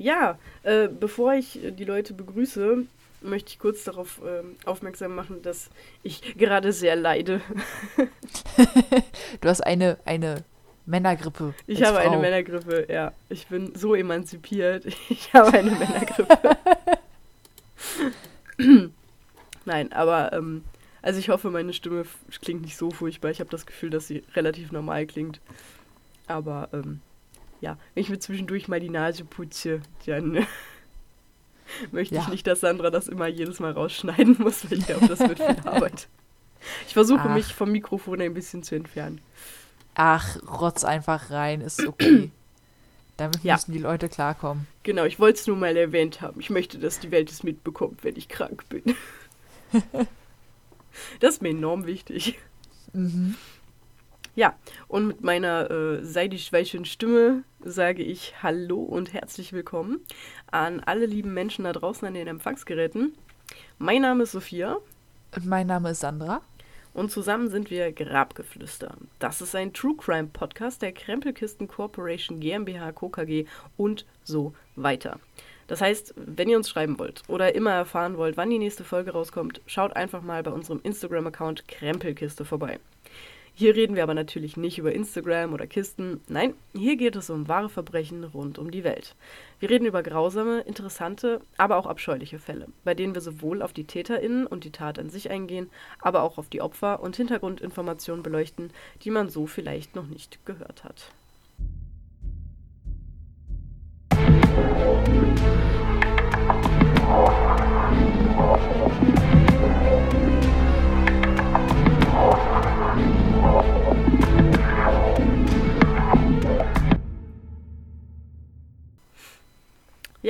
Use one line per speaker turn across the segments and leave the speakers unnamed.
Ja, äh, bevor ich äh, die Leute begrüße, möchte ich kurz darauf äh, aufmerksam machen, dass ich gerade sehr leide.
du hast eine, eine Männergrippe.
Ich habe Frau. eine Männergrippe, ja. Ich bin so emanzipiert. Ich habe eine Männergrippe. Nein, aber ähm, also ich hoffe, meine Stimme klingt nicht so furchtbar. Ich habe das Gefühl, dass sie relativ normal klingt. Aber ähm, ja, wenn ich mir zwischendurch mal die Nase putze, dann möchte ja. ich nicht, dass Sandra das immer jedes Mal rausschneiden muss, weil ich glaube, das wird viel Arbeit. Ich versuche Ach. mich vom Mikrofon ein bisschen zu entfernen.
Ach, rotz einfach rein, ist okay. Damit ja. müssen die Leute klarkommen.
Genau, ich wollte es nur mal erwähnt haben. Ich möchte, dass die Welt es mitbekommt, wenn ich krank bin. das ist mir enorm wichtig. Mhm. Ja, und mit meiner äh, seidig weichen Stimme sage ich Hallo und herzlich willkommen an alle lieben Menschen da draußen an den Empfangsgeräten. Mein Name ist Sophia.
Und mein Name ist Sandra.
Und zusammen sind wir Grabgeflüster. Das ist ein True Crime Podcast der Krempelkisten Corporation GmbH, KKG und so weiter. Das heißt, wenn ihr uns schreiben wollt oder immer erfahren wollt, wann die nächste Folge rauskommt, schaut einfach mal bei unserem Instagram-Account Krempelkiste vorbei. Hier reden wir aber natürlich nicht über Instagram oder Kisten. Nein, hier geht es um wahre Verbrechen rund um die Welt. Wir reden über grausame, interessante, aber auch abscheuliche Fälle, bei denen wir sowohl auf die TäterInnen und die Tat an sich eingehen, aber auch auf die Opfer und Hintergrundinformationen beleuchten, die man so vielleicht noch nicht gehört hat.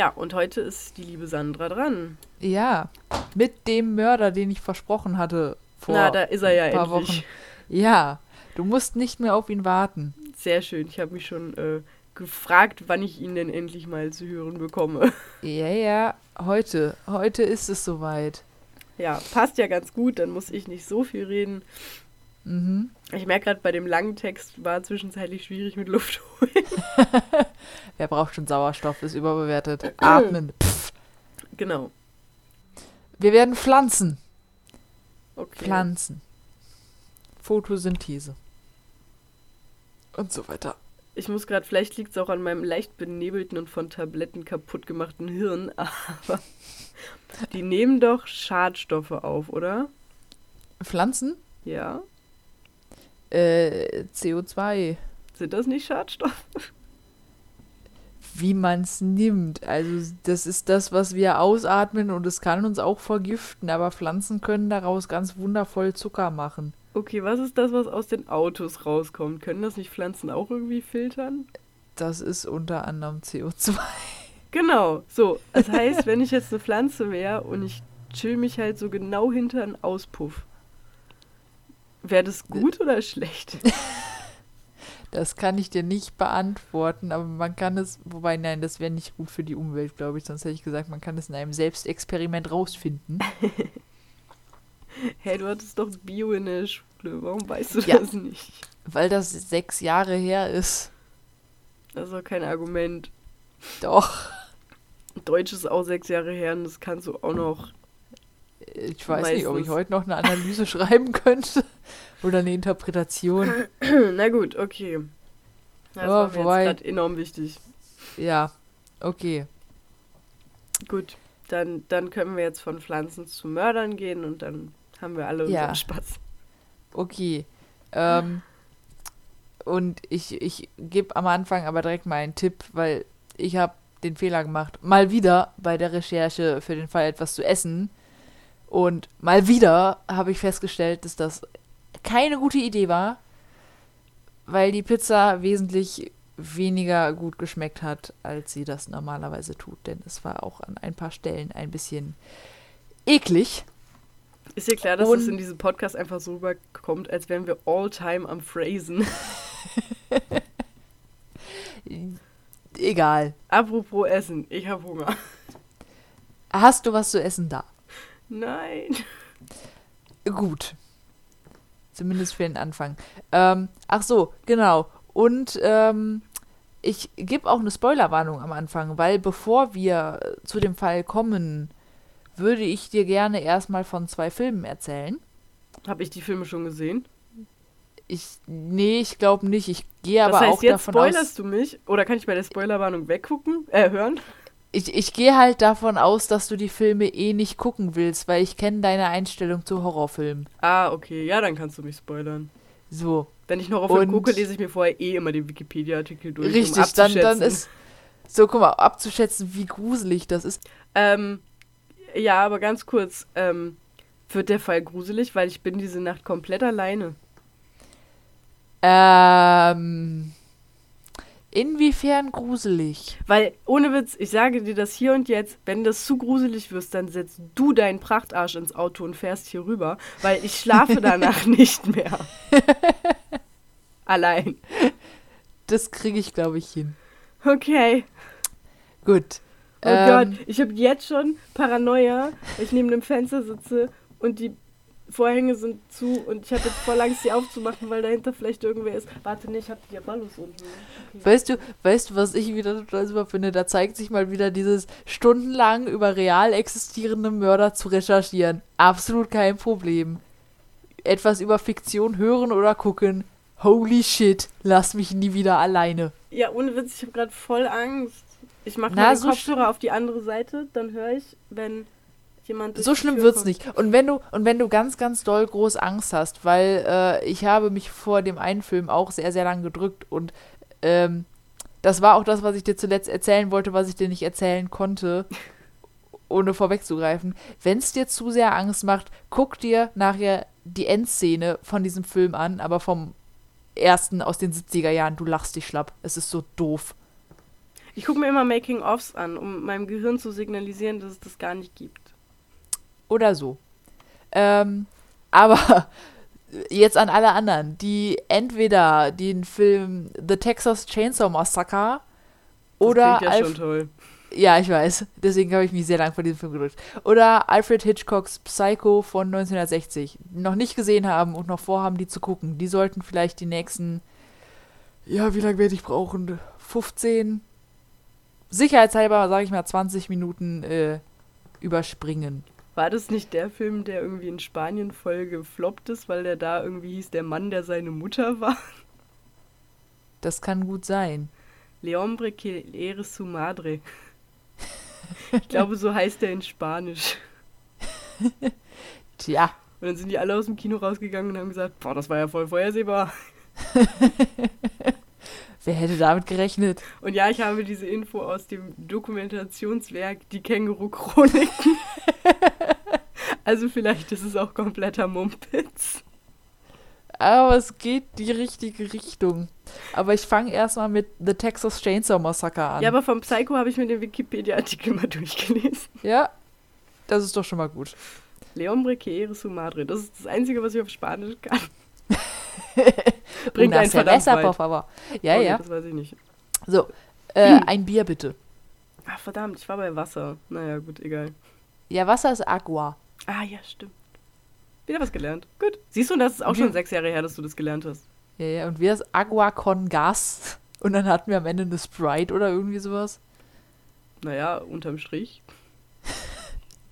Ja, und heute ist die liebe Sandra dran.
Ja, mit dem Mörder, den ich versprochen hatte
vor Na, da ist er ja
ein paar endlich. Wochen. Ja, du musst nicht mehr auf ihn warten.
Sehr schön. Ich habe mich schon äh, gefragt, wann ich ihn denn endlich mal zu hören bekomme.
Ja, ja, heute. Heute ist es soweit.
Ja, passt ja ganz gut, dann muss ich nicht so viel reden. Mhm. Ich merke gerade, bei dem langen Text war zwischenzeitlich schwierig mit Luft holen.
Wer braucht schon Sauerstoff? Ist überbewertet. Atmen. Pff.
Genau.
Wir werden pflanzen. Okay. Pflanzen. Photosynthese. Und so weiter.
Ich muss gerade, vielleicht liegt es auch an meinem leicht benebelten und von Tabletten kaputt gemachten Hirn, aber die nehmen doch Schadstoffe auf, oder?
Pflanzen?
Ja.
Äh, CO2.
Sind das nicht Schadstoffe?
Wie man es nimmt. Also, das ist das, was wir ausatmen und es kann uns auch vergiften, aber Pflanzen können daraus ganz wundervoll Zucker machen.
Okay, was ist das, was aus den Autos rauskommt? Können das nicht Pflanzen auch irgendwie filtern?
Das ist unter anderem CO2.
Genau, so. Das heißt, wenn ich jetzt eine Pflanze wäre und ich chill mich halt so genau hinter einen Auspuff, Wäre das gut oder schlecht?
Das kann ich dir nicht beantworten, aber man kann es, wobei nein, das wäre nicht gut für die Umwelt, glaube ich. Sonst hätte ich gesagt, man kann es in einem Selbstexperiment rausfinden.
hey, du hattest doch Bio in der Schule. Warum weißt du ja, das nicht?
Weil das sechs Jahre her ist.
Das ist doch kein Argument.
Doch.
Deutsch ist auch sechs Jahre her und das kannst du auch noch
ich weiß Meistens. nicht, ob ich heute noch eine Analyse schreiben könnte oder eine Interpretation.
Na gut, okay. Das oh, war mir wobei, jetzt enorm wichtig.
Ja, okay.
Gut, dann, dann können wir jetzt von Pflanzen zu Mördern gehen und dann haben wir alle unseren ja. Spaß.
Okay. Ähm, und ich, ich gebe am Anfang aber direkt mal einen Tipp, weil ich habe den Fehler gemacht, mal wieder bei der Recherche für den Fall etwas zu essen, und mal wieder habe ich festgestellt, dass das keine gute Idee war, weil die Pizza wesentlich weniger gut geschmeckt hat, als sie das normalerweise tut. Denn es war auch an ein paar Stellen ein bisschen eklig.
Ist dir klar, dass Und es in diesem Podcast einfach so rüberkommt, als wären wir all time am Phrasen?
Egal.
Apropos Essen, ich habe Hunger.
Hast du was zu essen da?
Nein.
Gut. Zumindest für den Anfang. Ähm, ach so, genau. Und ähm, ich gebe auch eine Spoilerwarnung am Anfang, weil bevor wir zu dem Fall kommen, würde ich dir gerne erstmal von zwei Filmen erzählen.
Habe ich die Filme schon gesehen?
Ich, nee, ich glaube nicht. Ich gehe aber
heißt,
auch davon
spoilerst
aus.
du mich? Oder kann ich bei der Spoilerwarnung weggucken? Äh, hören?
Ich, ich gehe halt davon aus, dass du die Filme eh nicht gucken willst, weil ich kenne deine Einstellung zu Horrorfilmen.
Ah, okay. Ja, dann kannst du mich spoilern.
So.
Wenn ich einen Horrorfilm gucke, lese ich mir vorher eh immer den Wikipedia-Artikel durch. um
Richtig, dann, dann
abzuschätzen.
ist. So, guck mal, abzuschätzen, wie gruselig das ist.
Ähm, ja, aber ganz kurz. Ähm, wird der Fall gruselig, weil ich bin diese Nacht komplett alleine.
Ähm. Inwiefern gruselig?
Weil, ohne Witz, ich sage dir das hier und jetzt, wenn das zu gruselig wirst, dann setzt du deinen Prachtarsch ins Auto und fährst hier rüber, weil ich schlafe danach nicht mehr. Allein.
Das kriege ich, glaube ich, hin.
Okay.
Gut.
Oh
Ähm,
Gott, ich habe jetzt schon Paranoia, weil ich neben dem Fenster sitze und die Vorhänge sind zu und ich habe jetzt voll Angst, die aufzumachen, weil dahinter vielleicht irgendwer ist. Warte, nee, ich habe die Diabolus unten. Okay.
Weißt du, weißt du, was ich wieder total super finde? Da zeigt sich mal wieder dieses stundenlang über real existierende Mörder zu recherchieren. Absolut kein Problem. Etwas über Fiktion hören oder gucken. Holy shit, lass mich nie wieder alleine.
Ja, ohne Witz, ich habe gerade voll Angst. Ich mache meine
so
Kopfhörer auf die andere Seite, dann höre ich, wenn jemand
So schlimm wird's
kommt.
nicht. Und wenn du und wenn du ganz ganz doll groß Angst hast, weil äh, ich habe mich vor dem einen Film auch sehr sehr lang gedrückt und ähm, das war auch das, was ich dir zuletzt erzählen wollte, was ich dir nicht erzählen konnte, ohne vorwegzugreifen. Wenn es dir zu sehr Angst macht, guck dir nachher die Endszene von diesem Film an, aber vom ersten aus den 70er Jahren. Du lachst dich schlapp. Es ist so doof.
Ich gucke mir immer Making-ofs an, um meinem Gehirn zu signalisieren, dass es das gar nicht gibt.
Oder so. Ähm, aber jetzt an alle anderen, die entweder den Film The Texas Chainsaw Massacre
Das
oder
klingt ja
Alf
schon toll.
ja, ich weiß, deswegen habe ich mich sehr lang vor diesem Film gedrückt. Oder Alfred Hitchcocks Psycho von 1960 noch nicht gesehen haben und noch vorhaben, die zu gucken. Die sollten vielleicht die nächsten, ja, wie lange werde ich brauchen? 15, sicherheitshalber, sage ich mal, 20 Minuten äh, überspringen.
War das nicht der Film, der irgendwie in Spanien voll gefloppt ist, weil der da irgendwie hieß der Mann, der seine Mutter war?
Das kann gut sein.
Le hombre que eres su madre. Ich glaube, so heißt der in Spanisch.
Tja,
Und dann sind die alle aus dem Kino rausgegangen und haben gesagt, boah, das war ja voll vorhersehbar.
wer hätte damit gerechnet?
Und ja, ich habe diese Info aus dem Dokumentationswerk Die Känguru-Chroniken. also vielleicht ist es auch kompletter Mumpitz.
Aber es geht die richtige Richtung. Aber ich fange erstmal mit The Texas Chainsaw Massacre an.
Ja, aber vom Psycho habe ich mir den Wikipedia-Artikel mal durchgelesen.
ja, das ist doch schon mal gut.
Le hombre que eres su madre. Das ist das Einzige, was ich auf Spanisch kann. Bringt
Una
einen
cerveza, por favor. Ja,
Oh, nee,
ja.
Das weiß ich nicht.
So, äh, ein Bier bitte.
Ach, verdammt, ich war bei Wasser. Naja, gut, egal.
Ja, Wasser ist Aqua.
Ah, ja, stimmt. Wieder was gelernt. Gut. Siehst du, das ist auch schon sechs Jahre her, dass du das gelernt hast.
Ja, ja, und wir ist Agua con Gas. Und dann hatten wir am Ende eine Sprite oder irgendwie sowas.
Naja, unterm Strich.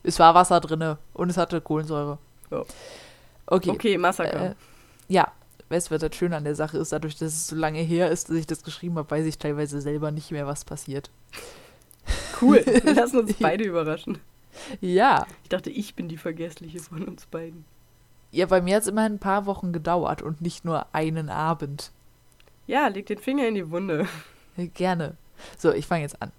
Es war Wasser drinne und es hatte Kohlensäure.
Ja.
Okay.
Okay, Massaker.
Äh, ja, weißt du, was das Schöne an der Sache ist? Dadurch, dass es so lange her ist, dass ich das geschrieben habe, weiß ich teilweise selber nicht mehr, was passiert.
Cool. Lassen uns beide überraschen.
Ja.
Ich dachte, ich bin die Vergessliche von uns beiden.
Ja, bei mir hat es immerhin ein paar Wochen gedauert und nicht nur einen Abend.
Ja, leg den Finger in die Wunde.
Gerne. So, ich fange jetzt an.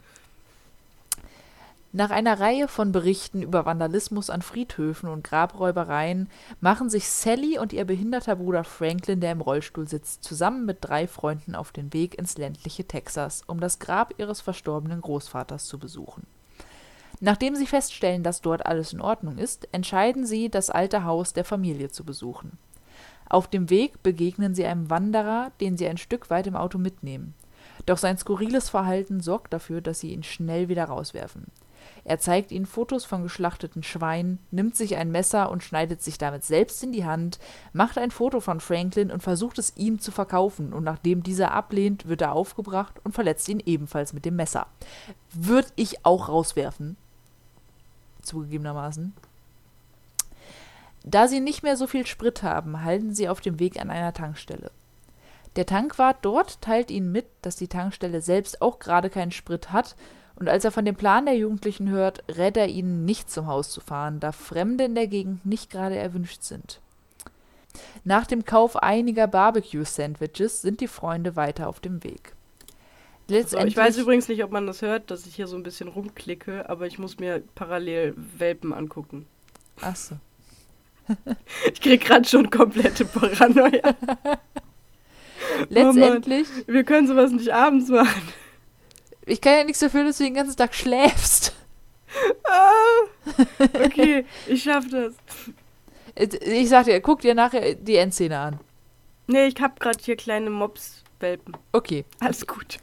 Nach einer Reihe von Berichten über Vandalismus an Friedhöfen und Grabräubereien machen sich Sally und ihr behinderter Bruder Franklin, der im Rollstuhl sitzt, zusammen mit drei Freunden auf den Weg ins ländliche Texas, um das Grab ihres verstorbenen Großvaters zu besuchen. Nachdem sie feststellen, dass dort alles in Ordnung ist, entscheiden sie, das alte Haus der Familie zu besuchen. Auf dem Weg begegnen sie einem Wanderer, den sie ein Stück weit im Auto mitnehmen. Doch sein skurriles Verhalten sorgt dafür, dass sie ihn schnell wieder rauswerfen. Er zeigt ihnen Fotos von geschlachteten Schweinen, nimmt sich ein Messer und schneidet sich damit selbst in die Hand, macht ein Foto von Franklin und versucht es ihm zu verkaufen, und nachdem dieser ablehnt, wird er aufgebracht und verletzt ihn ebenfalls mit dem Messer. Würde ich auch rauswerfen. Zugegebenermaßen. Da sie nicht mehr so viel Sprit haben, halten sie auf dem Weg an einer Tankstelle. Der Tankwart dort teilt ihnen mit, dass die Tankstelle selbst auch gerade keinen Sprit hat, und als er von dem Plan der Jugendlichen hört, rät er ihnen nicht zum Haus zu fahren, da Fremde in der Gegend nicht gerade erwünscht sind. Nach dem Kauf einiger Barbecue-Sandwiches sind die Freunde weiter auf dem Weg.
Also, ich weiß übrigens nicht, ob man das hört, dass ich hier so ein bisschen rumklicke, aber ich muss mir parallel Welpen angucken.
Ach so.
ich krieg gerade schon komplette Paranoia.
Letztendlich.
Oh wir können sowas nicht abends machen.
Ich kann ja nichts dafür, dass du den ganzen Tag schläfst.
Ah, okay, ich schaff das.
Ich sag dir, guck dir nachher die Endszene an.
Nee, ich hab gerade hier kleine Mops-Welpen.
Okay.
Alles gut.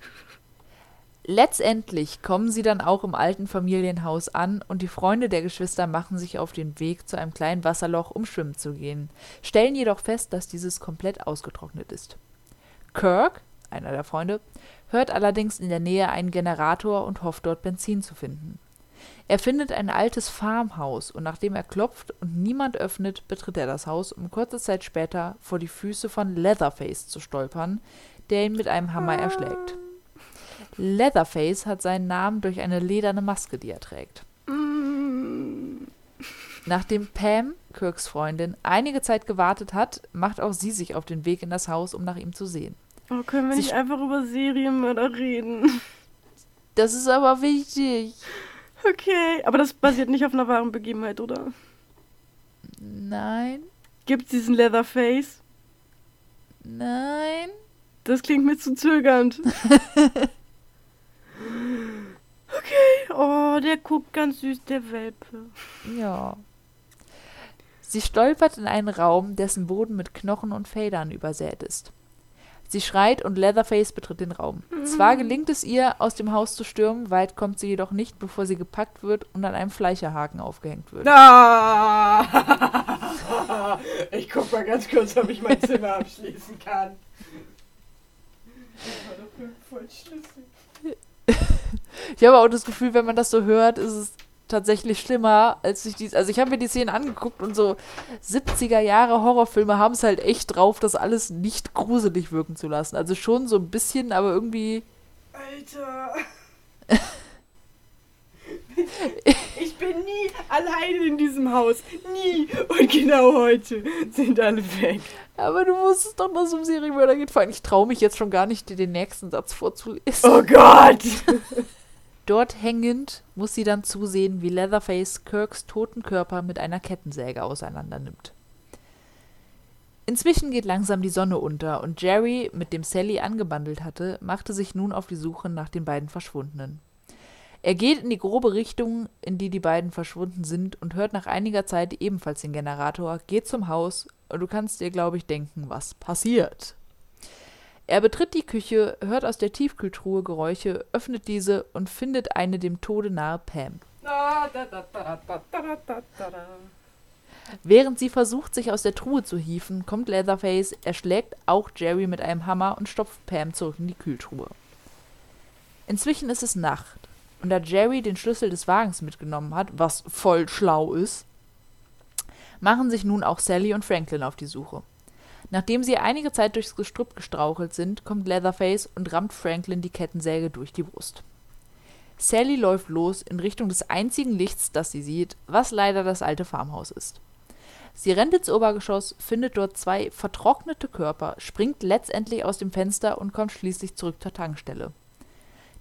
Letztendlich kommen sie dann auch im alten Familienhaus an und die Freunde der Geschwister machen sich auf den Weg zu einem kleinen Wasserloch, um schwimmen zu gehen, stellen jedoch fest, dass dieses komplett ausgetrocknet ist. Kirk, einer der Freunde, hört allerdings in der Nähe einen Generator und hofft dort Benzin zu finden. Er findet ein altes Farmhaus und nachdem er klopft und niemand öffnet, betritt er das Haus, um kurze Zeit später vor die Füße von Leatherface zu stolpern, der ihn mit einem Hammer erschlägt. Leatherface hat seinen Namen durch eine lederne Maske, die er trägt. Nachdem Pam, Kirks Freundin, einige Zeit gewartet hat, macht auch sie sich auf den Weg in das Haus, um nach ihm zu sehen.
Oh, können wir nicht einfach über Serienmörder reden?
Das ist aber wichtig.
Okay, aber das basiert nicht auf einer wahren Begebenheit, oder?
Nein.
Gibt's diesen Leatherface?
Nein.
Das klingt mir zu zögernd. Okay, oh, der guckt ganz süß, der Welpe.
Ja. Sie stolpert in einen Raum, dessen Boden mit Knochen und Federn übersät ist. Sie schreit und Leatherface betritt den Raum. Mhm. Zwar gelingt es ihr, aus dem Haus zu stürmen, weit kommt sie jedoch nicht, bevor sie gepackt wird und an einem Fleischerhaken aufgehängt wird.
Ah! Ich guck mal ganz kurz, ob ich mein Zimmer abschließen kann. Das war doch voll schlüssig.
ich habe auch das Gefühl, wenn man das so hört, ist es tatsächlich schlimmer, als ich dies. Also ich habe mir die Szenen angeguckt und so 70er Jahre Horrorfilme haben es halt echt drauf, das alles nicht gruselig wirken zu lassen. Also schon so ein bisschen, aber irgendwie.
Alter. ich bin nie allein in diesem Haus. Nie. Und genau heute sind alle weg.
Aber du wusstest doch, dass es um Serienmörder geht. Vor allem, ich traue mich jetzt schon gar nicht, dir den nächsten Satz vorzulesen.
Oh Gott!
Dort hängend muss sie dann zusehen, wie Leatherface Kirks toten Körper mit einer Kettensäge auseinandernimmt. Inzwischen geht langsam die Sonne unter und Jerry, mit dem Sally angebandelt hatte, machte sich nun auf die Suche nach den beiden Verschwundenen. Er geht in die grobe Richtung, in die die beiden verschwunden sind und hört nach einiger Zeit ebenfalls den Generator, geht zum Haus und du kannst dir, glaube ich, denken, was passiert. Er betritt die Küche, hört aus der Tiefkühltruhe Geräusche, öffnet diese und findet eine dem Tode nahe Pam. Während sie versucht, sich aus der Truhe zu hieven, kommt Leatherface, erschlägt auch Jerry mit einem Hammer und stopft Pam zurück in die Kühltruhe. Inzwischen ist es Nacht, und da Jerry den Schlüssel des Wagens mitgenommen hat, was voll schlau ist, machen sich nun auch Sally und Franklin auf die Suche. Nachdem sie einige Zeit durchs Gestrüpp gestrauchelt sind, kommt Leatherface und rammt Franklin die Kettensäge durch die Brust. Sally läuft los in Richtung des einzigen Lichts, das sie sieht, was leider das alte Farmhaus ist. Sie rennt ins Obergeschoss, findet dort zwei vertrocknete Körper, springt letztendlich aus dem Fenster und kommt schließlich zurück zur Tankstelle.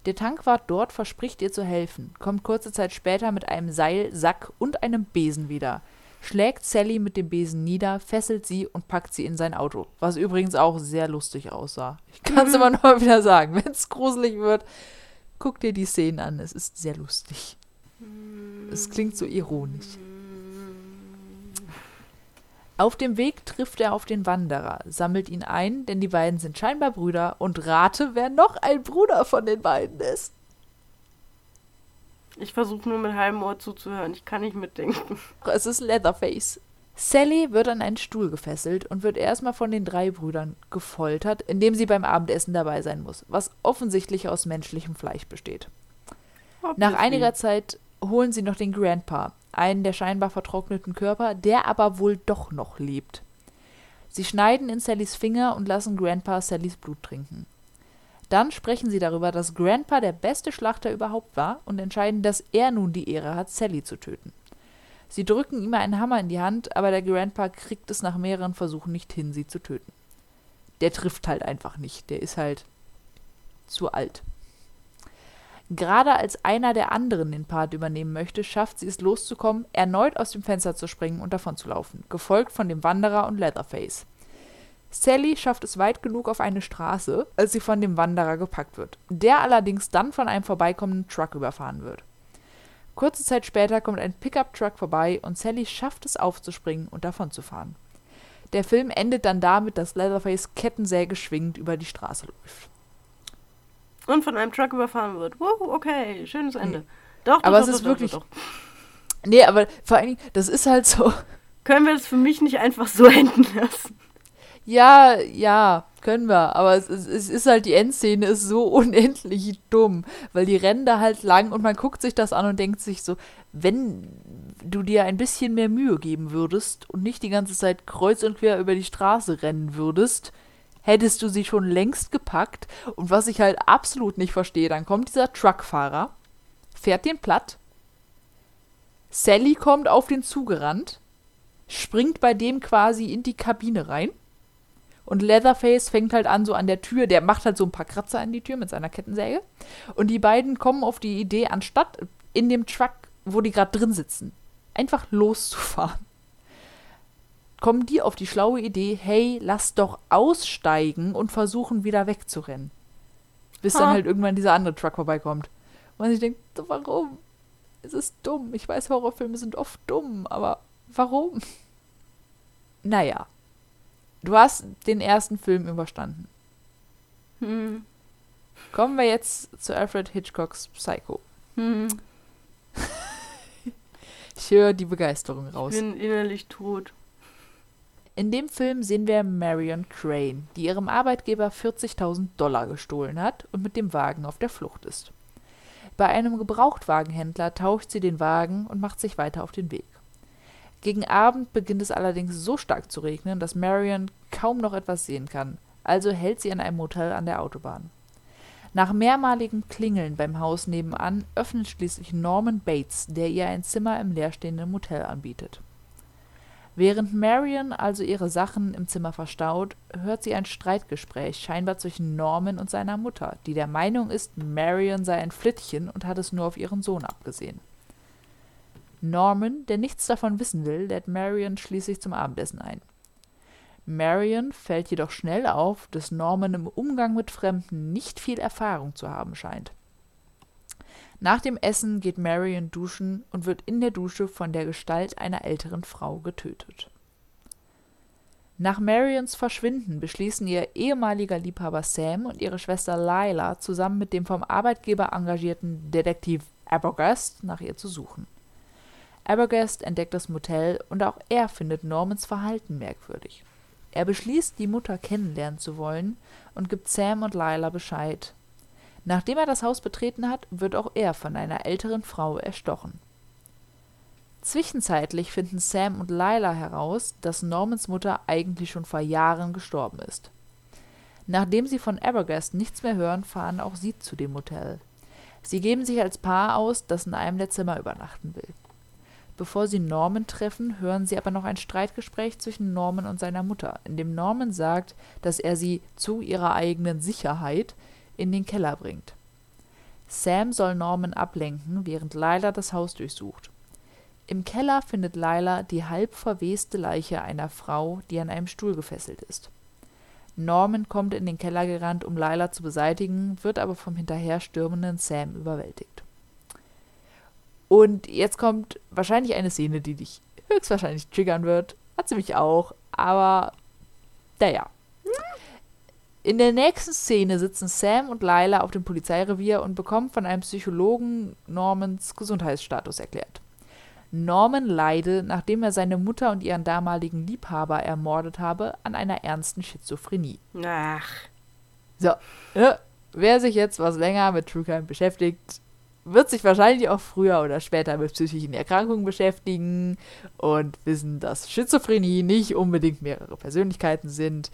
Der Tankwart dort verspricht ihr zu helfen, kommt kurze Zeit später mit einem Seil, Sack und einem Besen wieder – schlägt Sally mit dem Besen nieder, fesselt sie und packt sie in sein Auto. Was übrigens auch sehr lustig aussah. Ich kann es immer nur wieder sagen. Wenn es gruselig wird, guck dir die Szenen an. Es ist sehr lustig. Es klingt so ironisch. Auf dem Weg trifft er auf den Wanderer, sammelt ihn ein, denn die beiden sind scheinbar Brüder, und rate, wer noch ein Bruder von den beiden ist.
Ich versuche nur mit halbem Ohr zuzuhören. Ich kann nicht mitdenken.
Es ist Leatherface. Sally wird an einen Stuhl gefesselt und wird erstmal von den drei Brüdern gefoltert, indem sie beim Abendessen dabei sein muss, was offensichtlich aus menschlichem Fleisch besteht. Nach einiger Zeit holen sie noch den Grandpa, einen der scheinbar vertrockneten Körper, der aber wohl doch noch lebt. Sie schneiden in Sallys Finger und lassen Grandpa Sallys Blut trinken. Dann sprechen sie darüber, dass Grandpa der beste Schlachter überhaupt war und entscheiden, dass er nun die Ehre hat, Sally zu töten. Sie drücken ihm einen Hammer in die Hand, aber der Grandpa kriegt es nach mehreren Versuchen nicht hin, sie zu töten. Der trifft halt einfach nicht. Der ist halt zu alt. Gerade als einer der anderen den Part übernehmen möchte, schafft sie es loszukommen, erneut aus dem Fenster zu springen und davon zu laufen, gefolgt von dem Wanderer und Leatherface. Sally schafft es weit genug auf eine Straße, als sie von dem Wanderer gepackt wird, der allerdings dann von einem vorbeikommenden Truck überfahren wird. Kurze Zeit später kommt ein Pickup-Truck vorbei und Sally schafft es aufzuspringen und davonzufahren. Der Film endet dann damit, dass Leatherface Kettensäge schwingend über die Straße läuft.
Und von einem Truck überfahren wird. Wow, okay, schönes Ende. Nee. Doch, doch,
aber
doch,
es ist doch, wirklich. Doch, nee, aber vor allen Dingen, das ist halt so.
Können wir das für mich nicht einfach so enden lassen?
Ja, ja, können wir. Aber es, es, es, ist halt, die Endszene ist so unendlich dumm. Weil die rennen da halt lang und man guckt sich das an und denkt sich so, wenn du dir ein bisschen mehr Mühe geben würdest und nicht die ganze Zeit kreuz und quer über die Straße rennen würdest, hättest du sie schon längst gepackt. Und was ich halt absolut nicht verstehe, dann kommt dieser Truckfahrer, fährt den platt, Sally kommt auf den zugerannt, springt bei dem quasi in die Kabine rein und Leatherface fängt halt an so an der Tür, der macht halt so ein paar Kratzer an die Tür mit seiner Kettensäge und die beiden kommen auf die Idee, anstatt in dem Truck, wo die gerade drin sitzen, einfach loszufahren kommen die auf die schlaue Idee, hey, lass doch aussteigen und versuchen wieder wegzurennen. Bis ha. dann halt irgendwann dieser andere Truck vorbeikommt. Und ich denke, warum? Es ist dumm. Ich weiß, Horrorfilme sind oft dumm, aber warum? Naja. Du hast den ersten Film überstanden. Hm. Kommen wir jetzt zu Alfred Hitchcocks Psycho. Hm. ich höre die Begeisterung raus.
Ich bin innerlich tot.
In dem Film sehen wir Marion Crane, die ihrem Arbeitgeber 40.000 Dollar gestohlen hat und mit dem Wagen auf der Flucht ist. Bei einem Gebrauchtwagenhändler tauscht sie den Wagen und macht sich weiter auf den Weg. Gegen Abend beginnt es allerdings so stark zu regnen, dass Marion kaum noch etwas sehen kann, also hält sie in einem Motel an der Autobahn. Nach mehrmaligem Klingeln beim Haus nebenan öffnet schließlich Norman Bates, der ihr ein Zimmer im leerstehenden Motel anbietet. Während Marion also ihre Sachen im Zimmer verstaut, hört sie ein Streitgespräch, scheinbar zwischen Norman und seiner Mutter, die der Meinung ist, Marion sei ein Flittchen und hat es nur auf ihren Sohn abgesehen. Norman, der nichts davon wissen will, lädt Marion schließlich zum Abendessen ein. Marion fällt jedoch schnell auf, dass Norman im Umgang mit Fremden nicht viel Erfahrung zu haben scheint. Nach dem Essen geht Marion duschen und wird in der Dusche von der Gestalt einer älteren Frau getötet. Nach Marions Verschwinden beschließen ihr ehemaliger Liebhaber Sam und ihre Schwester Lila zusammen mit dem vom Arbeitgeber engagierten Detektiv Abergast nach ihr zu suchen. Abergast entdeckt das Motel und auch er findet Normans Verhalten merkwürdig. Er beschließt, die Mutter kennenlernen zu wollen und gibt Sam und Lila Bescheid, Nachdem er das Haus betreten hat, wird auch er von einer älteren Frau erstochen. Zwischenzeitlich finden Sam und Lila heraus, dass Normans Mutter eigentlich schon vor Jahren gestorben ist. Nachdem sie von Abergast nichts mehr hören, fahren auch sie zu dem Motel. Sie geben sich als Paar aus, das in einem der Zimmer übernachten will. Bevor sie Norman treffen, hören sie aber noch ein Streitgespräch zwischen Norman und seiner Mutter, in dem Norman sagt, dass er sie zu ihrer eigenen Sicherheit in den Keller bringt. Sam soll Norman ablenken, während Lila das Haus durchsucht. Im Keller findet Lila die halb verweste Leiche einer Frau, die an einem Stuhl gefesselt ist. Norman kommt in den Keller gerannt, um Lila zu beseitigen, wird aber vom hinterherstürmenden Sam überwältigt. Und jetzt kommt wahrscheinlich eine Szene, die dich höchstwahrscheinlich triggern wird. Hat sie mich auch, aber naja. In der nächsten Szene sitzen Sam und Lila auf dem Polizeirevier und bekommen von einem Psychologen Normans Gesundheitsstatus erklärt. Norman leide, nachdem er seine Mutter und ihren damaligen Liebhaber ermordet habe, an einer ernsten Schizophrenie.
Ach.
So, ja, wer sich jetzt was länger mit True Crime beschäftigt, wird sich wahrscheinlich auch früher oder später mit psychischen Erkrankungen beschäftigen und wissen, dass Schizophrenie nicht unbedingt mehrere Persönlichkeiten sind.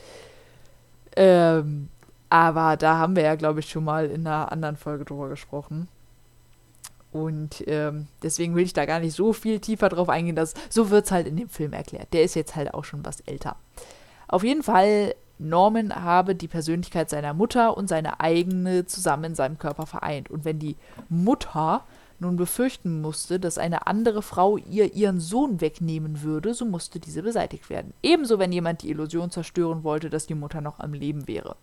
Ähm, aber da haben wir ja, glaube ich, schon mal in einer anderen Folge drüber gesprochen. Und ähm, deswegen will ich da gar nicht so viel tiefer drauf eingehen. Dass, so wird es halt in dem Film erklärt. Der ist jetzt halt auch schon was älter. Auf jeden Fall, Norman habe die Persönlichkeit seiner Mutter und seine eigene zusammen in seinem Körper vereint. Und wenn die Mutter nun befürchten musste, dass eine andere Frau ihr ihren Sohn wegnehmen würde, so musste diese beseitigt werden. Ebenso, wenn jemand die Illusion zerstören wollte, dass die Mutter noch am Leben wäre.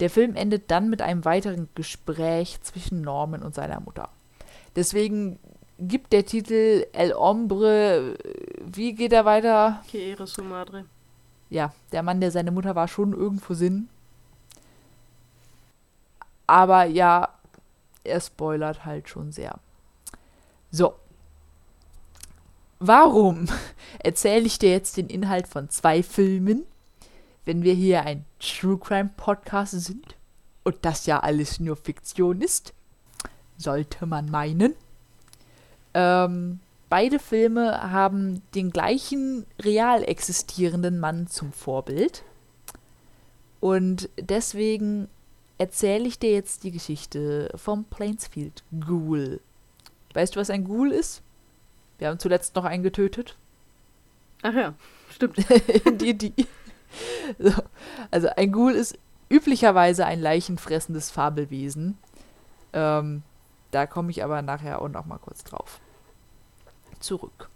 Der Film endet dann mit einem weiteren Gespräch zwischen Norman und seiner Mutter. Deswegen gibt der Titel El Hombre, wie geht er weiter?
Que eres su madre.
Ja, der Mann, der seine Mutter war, schon irgendwo Sinn. Aber ja, er spoilert halt schon sehr. So. Warum erzähle ich dir jetzt den Inhalt von zwei Filmen, wenn wir hier ein True Crime Podcast sind und das ja alles nur Fiktion ist? sollte man meinen. Ähm, beide Filme haben den gleichen real existierenden Mann zum Vorbild. Und deswegen erzähle ich dir jetzt die Geschichte vom Plainsfield Ghoul. Weißt du, was ein Ghoul ist? Wir haben zuletzt noch einen getötet.
Ach ja, stimmt.
die, die. So. Also ein Ghoul ist üblicherweise ein leichenfressendes Fabelwesen. Ähm, da komme ich aber nachher auch noch mal kurz drauf. Zurück.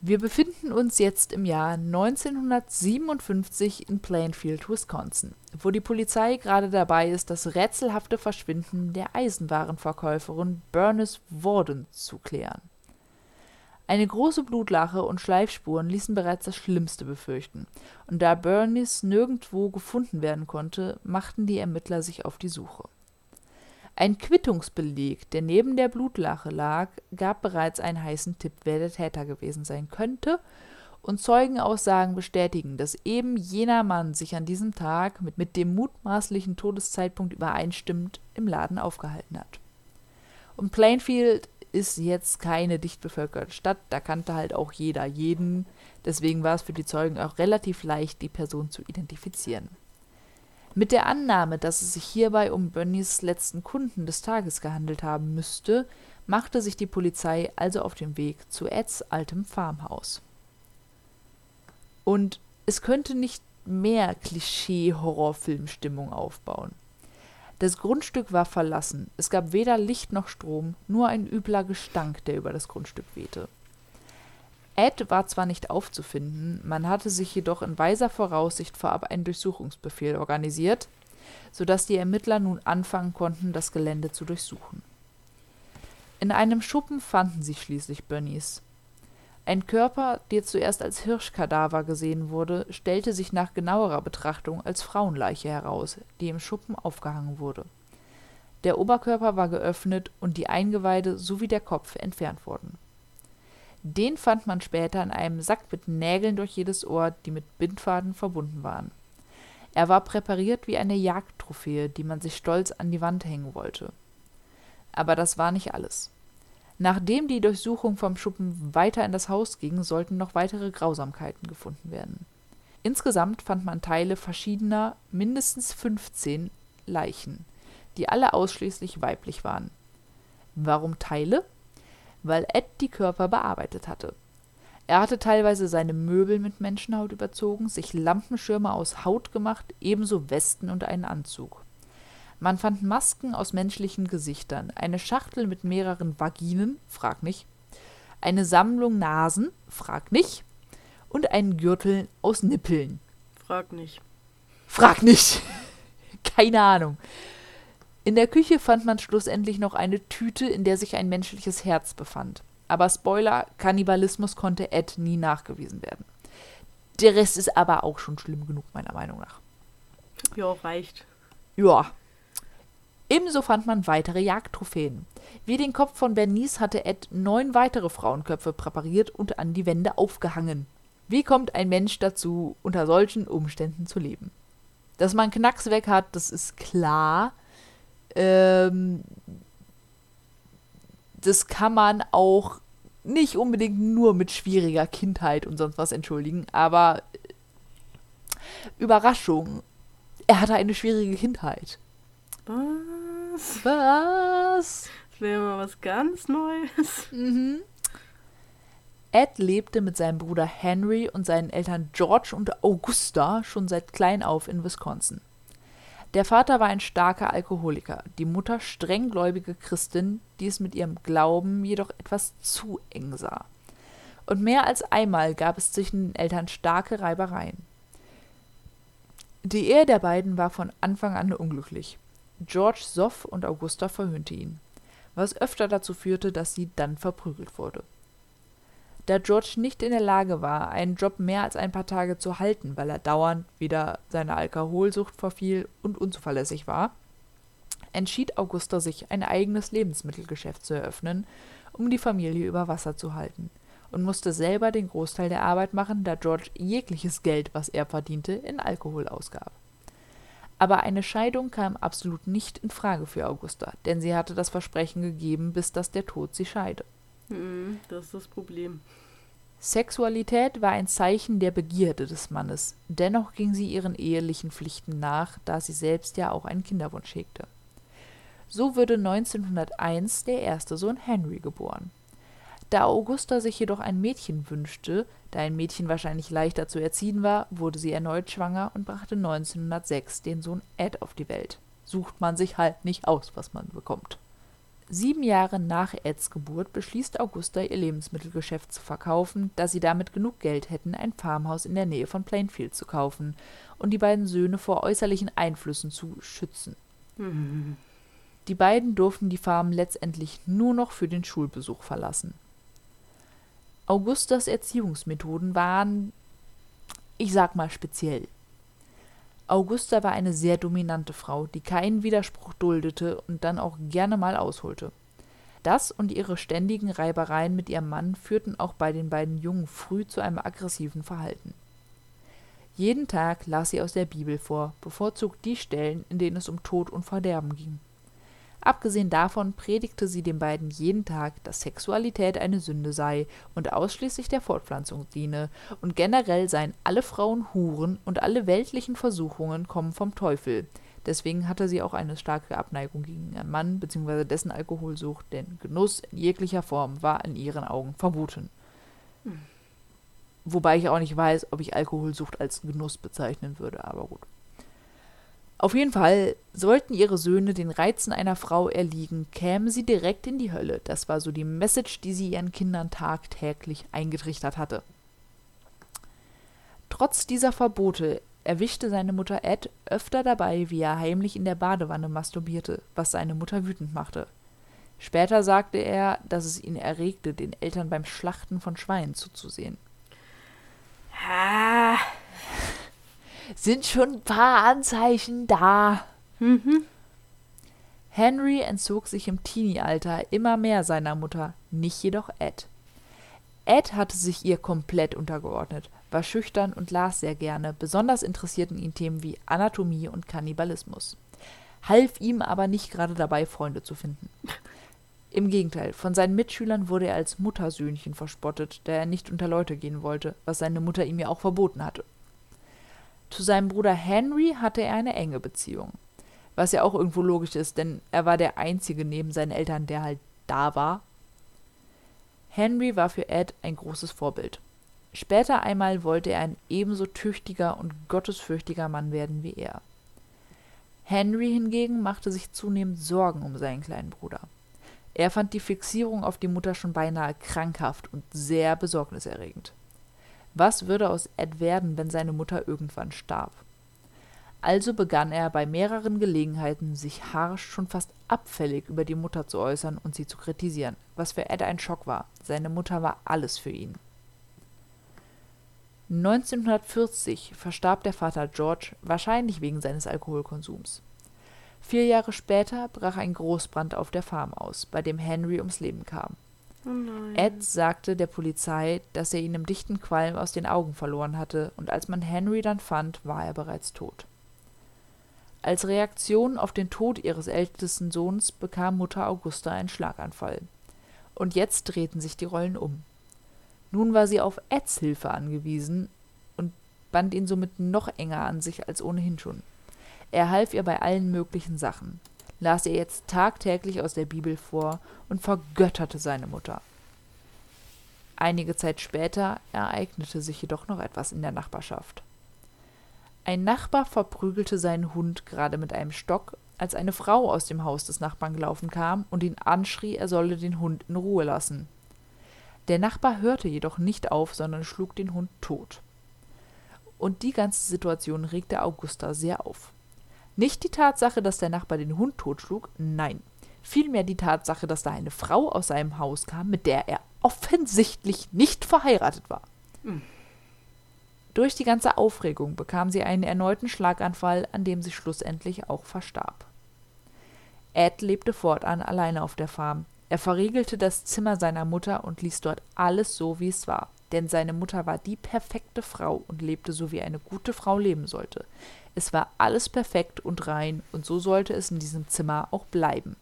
Wir befinden uns jetzt im Jahr 1957 in Plainfield, Wisconsin, wo die Polizei gerade dabei ist, das rätselhafte Verschwinden der Eisenwarenverkäuferin Bernice Warden zu klären. Eine große Blutlache und Schleifspuren ließen bereits das Schlimmste befürchten, und da Bernice nirgendwo gefunden werden konnte, machten die Ermittler sich auf die Suche. Ein Quittungsbeleg, der neben der Blutlache lag, gab bereits einen heißen Tipp, wer der Täter gewesen sein könnte, und Zeugenaussagen bestätigen, dass eben jener Mann sich an diesem Tag mit, mit dem mutmaßlichen Todeszeitpunkt übereinstimmend im Laden aufgehalten hat. Und Plainfield ist jetzt keine dicht bevölkerte Stadt, da kannte halt auch jeder jeden, deswegen war es für die Zeugen auch relativ leicht, die Person zu identifizieren. Mit der Annahme, dass es sich hierbei um Bönnys letzten Kunden des Tages gehandelt haben müsste, machte sich die Polizei also auf den Weg zu Eds altem Farmhaus. Und es könnte nicht mehr Klischee-Horrorfilmstimmung aufbauen. Das Grundstück war verlassen, es gab weder Licht noch Strom, nur ein übler Gestank, der über das Grundstück wehte. Ed war zwar nicht aufzufinden, man hatte sich jedoch in weiser Voraussicht vorab einen Durchsuchungsbefehl organisiert, so dass die Ermittler nun anfangen konnten, das Gelände zu durchsuchen. In einem Schuppen fanden sie schließlich Bernice. Ein Körper, der zuerst als Hirschkadaver gesehen wurde, stellte sich nach genauerer Betrachtung als Frauenleiche heraus, die im Schuppen aufgehangen wurde. Der Oberkörper war geöffnet und die Eingeweide sowie der Kopf entfernt worden den fand man später in einem Sack mit Nägeln durch jedes Ohr, die mit Bindfaden verbunden waren. Er war präpariert wie eine Jagdtrophäe, die man sich stolz an die Wand hängen wollte. Aber das war nicht alles. Nachdem die Durchsuchung vom Schuppen weiter in das Haus ging, sollten noch weitere Grausamkeiten gefunden werden. Insgesamt fand man Teile verschiedener, mindestens 15 Leichen, die alle ausschließlich weiblich waren. Warum Teile? Weil Ed die Körper bearbeitet hatte. Er hatte teilweise seine Möbel mit Menschenhaut überzogen, sich Lampenschirme aus Haut gemacht, ebenso Westen und einen Anzug. Man fand Masken aus menschlichen Gesichtern, eine Schachtel mit mehreren Vaginen, frag nicht, eine Sammlung Nasen, frag nicht, und einen Gürtel aus Nippeln.
Frag nicht.
Frag nicht. Keine Ahnung. In der Küche fand man schlussendlich noch eine Tüte, in der sich ein menschliches Herz befand. Aber Spoiler, Kannibalismus konnte Ed nie nachgewiesen werden. Der Rest ist aber auch schon schlimm genug, meiner Meinung nach.
Ja, reicht.
Ja. Ebenso fand man weitere Jagdtrophäen. Wie den Kopf von Bernice hatte Ed neun weitere Frauenköpfe präpariert und an die Wände aufgehangen. Wie kommt ein Mensch dazu, unter solchen Umständen zu leben? Dass man Knacks weg hat, das ist klar. Ähm, das kann man auch nicht unbedingt nur mit schwieriger Kindheit und sonst was entschuldigen, aber Überraschung, er hatte eine schwierige Kindheit.
Was?
Was?
Das wäre mal was ganz Neues.
Mhm. Ed lebte mit seinem Bruder Henry und seinen Eltern George und Augusta schon seit klein auf in Wisconsin. Der Vater war ein starker Alkoholiker, die Mutter strenggläubige Christin, die es mit ihrem Glauben jedoch etwas zu eng sah. Und mehr als einmal gab es zwischen den Eltern starke Reibereien. Die Ehe der beiden war von Anfang an unglücklich. George soff und Augusta verhöhnte ihn, was öfter dazu führte, dass sie dann verprügelt wurde. Da George nicht in der Lage war, einen Job mehr als ein paar Tage zu halten, weil er dauernd wieder seiner Alkoholsucht verfiel und unzuverlässig war, entschied Augusta sich, ein eigenes Lebensmittelgeschäft zu eröffnen, um die Familie über Wasser zu halten, und musste selber den Großteil der Arbeit machen, da George jegliches Geld, was er verdiente, in Alkohol ausgab. Aber eine Scheidung kam absolut nicht in Frage für Augusta, denn sie hatte das Versprechen gegeben, bis dass der Tod sie scheide.
Hm, das ist das Problem.
Sexualität war ein Zeichen der Begierde des Mannes, dennoch ging sie ihren ehelichen Pflichten nach, da sie selbst ja auch einen Kinderwunsch hegte. So wurde 1901 der erste Sohn Henry geboren. Da Augusta sich jedoch ein Mädchen wünschte, da ein Mädchen wahrscheinlich leichter zu erziehen war, wurde sie erneut schwanger und brachte 1906 den Sohn Ed auf die Welt. Sucht man sich halt nicht aus, was man bekommt. Sieben Jahre nach Eds Geburt beschließt Augusta, ihr Lebensmittelgeschäft zu verkaufen, da sie damit genug Geld hätten, ein Farmhaus in der Nähe von Plainfield zu kaufen und die beiden Söhne vor äußerlichen Einflüssen zu schützen.
Hm.
Die beiden durften die Farm letztendlich nur noch für den Schulbesuch verlassen. Augustas Erziehungsmethoden waren, ich sag mal, speziell. Augusta war eine sehr dominante Frau, die keinen Widerspruch duldete und dann auch gerne mal ausholte. Das und ihre ständigen Reibereien mit ihrem Mann führten auch bei den beiden Jungen früh zu einem aggressiven Verhalten. Jeden Tag las sie aus der Bibel vor, bevorzugt die Stellen, in denen es um Tod und Verderben ging. Abgesehen davon predigte sie den beiden jeden Tag, dass Sexualität eine Sünde sei und ausschließlich der Fortpflanzung diene, und generell seien alle Frauen Huren und alle weltlichen Versuchungen kommen vom Teufel. Deswegen hatte sie auch eine starke Abneigung gegen ihren Mann bzw. dessen Alkoholsucht, denn Genuss in jeglicher Form war in ihren Augen verboten.
Hm.
Wobei ich auch nicht weiß, ob ich Alkoholsucht als Genuss bezeichnen würde, aber gut. Auf jeden Fall, sollten ihre Söhne den Reizen einer Frau erliegen, kämen sie direkt in die Hölle. Das war so die Message, die sie ihren Kindern tagtäglich eingetrichtert hatte. Trotz dieser Verbote erwischte seine Mutter Ed öfter dabei, wie er heimlich in der Badewanne masturbierte, was seine Mutter wütend machte. Später sagte er, dass es ihn erregte, den Eltern beim Schlachten von Schweinen zuzusehen.
Ah.
Sind schon ein paar Anzeichen da.
Mhm.
Henry entzog sich im Teenie-Alter immer mehr seiner Mutter, nicht jedoch Ed. Ed hatte sich ihr komplett untergeordnet, war schüchtern und las sehr gerne, besonders interessierten ihn Themen wie Anatomie und Kannibalismus. Half ihm aber nicht gerade dabei, Freunde zu finden. Im Gegenteil, von seinen Mitschülern wurde er als Muttersöhnchen verspottet, da er nicht unter Leute gehen wollte, was seine Mutter ihm ja auch verboten hatte. Zu seinem Bruder Henry hatte er eine enge Beziehung. Was ja auch irgendwo logisch ist, denn er war der Einzige neben seinen Eltern, der halt da war. Henry war für Ed ein großes Vorbild. Später einmal wollte er ein ebenso tüchtiger und gottesfürchtiger Mann werden wie er. Henry hingegen machte sich zunehmend Sorgen um seinen kleinen Bruder. Er fand die Fixierung auf die Mutter schon beinahe krankhaft und sehr besorgniserregend. Was würde aus Ed werden, wenn seine Mutter irgendwann starb? Also begann er bei mehreren Gelegenheiten, sich harsch, schon fast abfällig über die Mutter zu äußern und sie zu kritisieren, was für Ed ein Schock war. Seine Mutter war alles für ihn. 1940 verstarb der Vater George wahrscheinlich wegen seines Alkoholkonsums. Vier Jahre später brach ein Großbrand auf der Farm aus, bei dem Henry ums Leben kam.
Oh.
Ed sagte der Polizei, dass er ihn im dichten Qualm aus den Augen verloren hatte, und als man Henry dann fand, war er bereits tot. Als Reaktion auf den Tod ihres ältesten Sohns bekam Mutter Augusta einen Schlaganfall. Und jetzt drehten sich die Rollen um. Nun war sie auf Eds Hilfe angewiesen und band ihn somit noch enger an sich als ohnehin schon. Er half ihr bei allen möglichen Sachen, las ihr jetzt tagtäglich aus der Bibel vor und vergötterte seine Mutter. Einige Zeit später ereignete sich jedoch noch etwas in der Nachbarschaft. Ein Nachbar verprügelte seinen Hund gerade mit einem Stock, als eine Frau aus dem Haus des Nachbarn gelaufen kam und ihn anschrie, er solle den Hund in Ruhe lassen. Der Nachbar hörte jedoch nicht auf, sondern schlug den Hund tot. Und die ganze Situation regte Augusta sehr auf. Nicht die Tatsache, dass der Nachbar den Hund totschlug, nein, vielmehr die Tatsache, dass da eine Frau aus seinem Haus kam, mit der er offensichtlich nicht verheiratet war.
Hm.
Durch die ganze Aufregung bekam sie einen erneuten Schlaganfall, an dem sie schlussendlich auch verstarb. Ed lebte fortan alleine auf der Farm. Er verriegelte das Zimmer seiner Mutter und ließ dort alles so, wie es war, denn seine Mutter war die perfekte Frau und lebte so, wie eine gute Frau leben sollte. Es war alles perfekt und rein, und so sollte es in diesem Zimmer auch bleiben.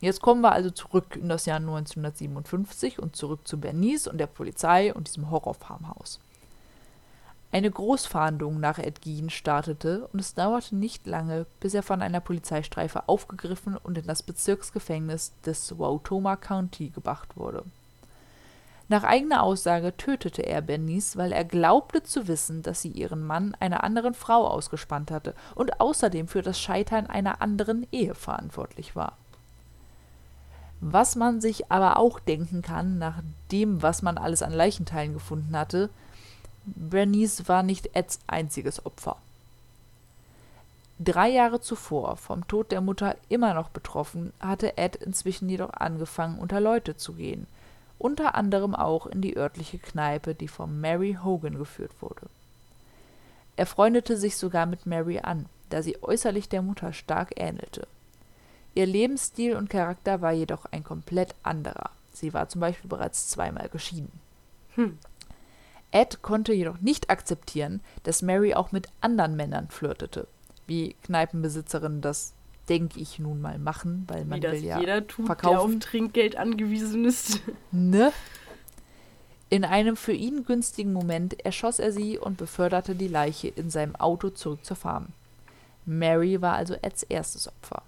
Jetzt kommen wir also zurück in das Jahr 1957 und zurück zu Bernice und der Polizei und diesem Horrorfarmhaus. Eine Großfahndung nach Ed Gein startete und es dauerte nicht lange, bis er von einer Polizeistreife aufgegriffen und in das Bezirksgefängnis des Wautoma County gebracht wurde. Nach eigener Aussage tötete er Bernice, weil er glaubte zu wissen, dass sie ihren Mann einer anderen Frau ausgespannt hatte und außerdem für das Scheitern einer anderen Ehe verantwortlich war. Was man sich aber auch denken kann, nach dem, was man alles an Leichenteilen gefunden hatte, Bernice war nicht Eds einziges Opfer. Drei Jahre zuvor, vom Tod der Mutter immer noch betroffen, hatte Ed inzwischen jedoch angefangen, unter Leute zu gehen, unter anderem auch in die örtliche Kneipe, die von Mary Hogan geführt wurde. Er freundete sich sogar mit Mary an, da sie äußerlich der Mutter stark ähnelte. Ihr Lebensstil und Charakter war jedoch ein komplett anderer. Sie war zum Beispiel bereits zweimal geschieden.
Hm.
Ed konnte jedoch nicht akzeptieren, dass Mary auch mit anderen Männern flirtete. Wie Kneipenbesitzerinnen das, denke ich, nun mal machen, weil man
Wie das
will ja
jeder tut, der auf
verkaufen.
Trinkgeld angewiesen ist.
Ne? In einem für ihn günstigen Moment erschoss er sie und beförderte die Leiche in seinem Auto zurück zur Farm. Mary war also Eds erstes Opfer.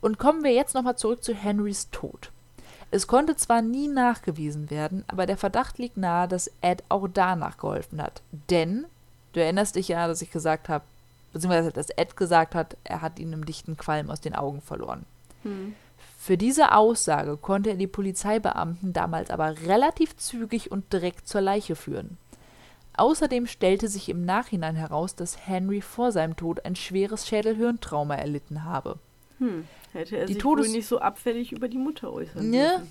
Und kommen wir jetzt nochmal zurück zu Henrys Tod. Es konnte zwar nie nachgewiesen werden, aber der Verdacht liegt nahe, dass Ed auch danach geholfen hat. Denn, du erinnerst dich ja, dass ich gesagt habe, beziehungsweise dass Ed gesagt hat, er hat ihn im dichten Qualm aus den Augen verloren.
Hm.
Für diese Aussage konnte er die Polizeibeamten damals aber relativ zügig und direkt zur Leiche führen. Außerdem stellte sich im Nachhinein heraus, dass Henry vor seinem Tod ein schweres Schädelhirntrauma erlitten habe.
Hm. Hätte er
Die
sich
Todes-
wohl nicht so abfällig über die Mutter äußern
Ne?
dürfen.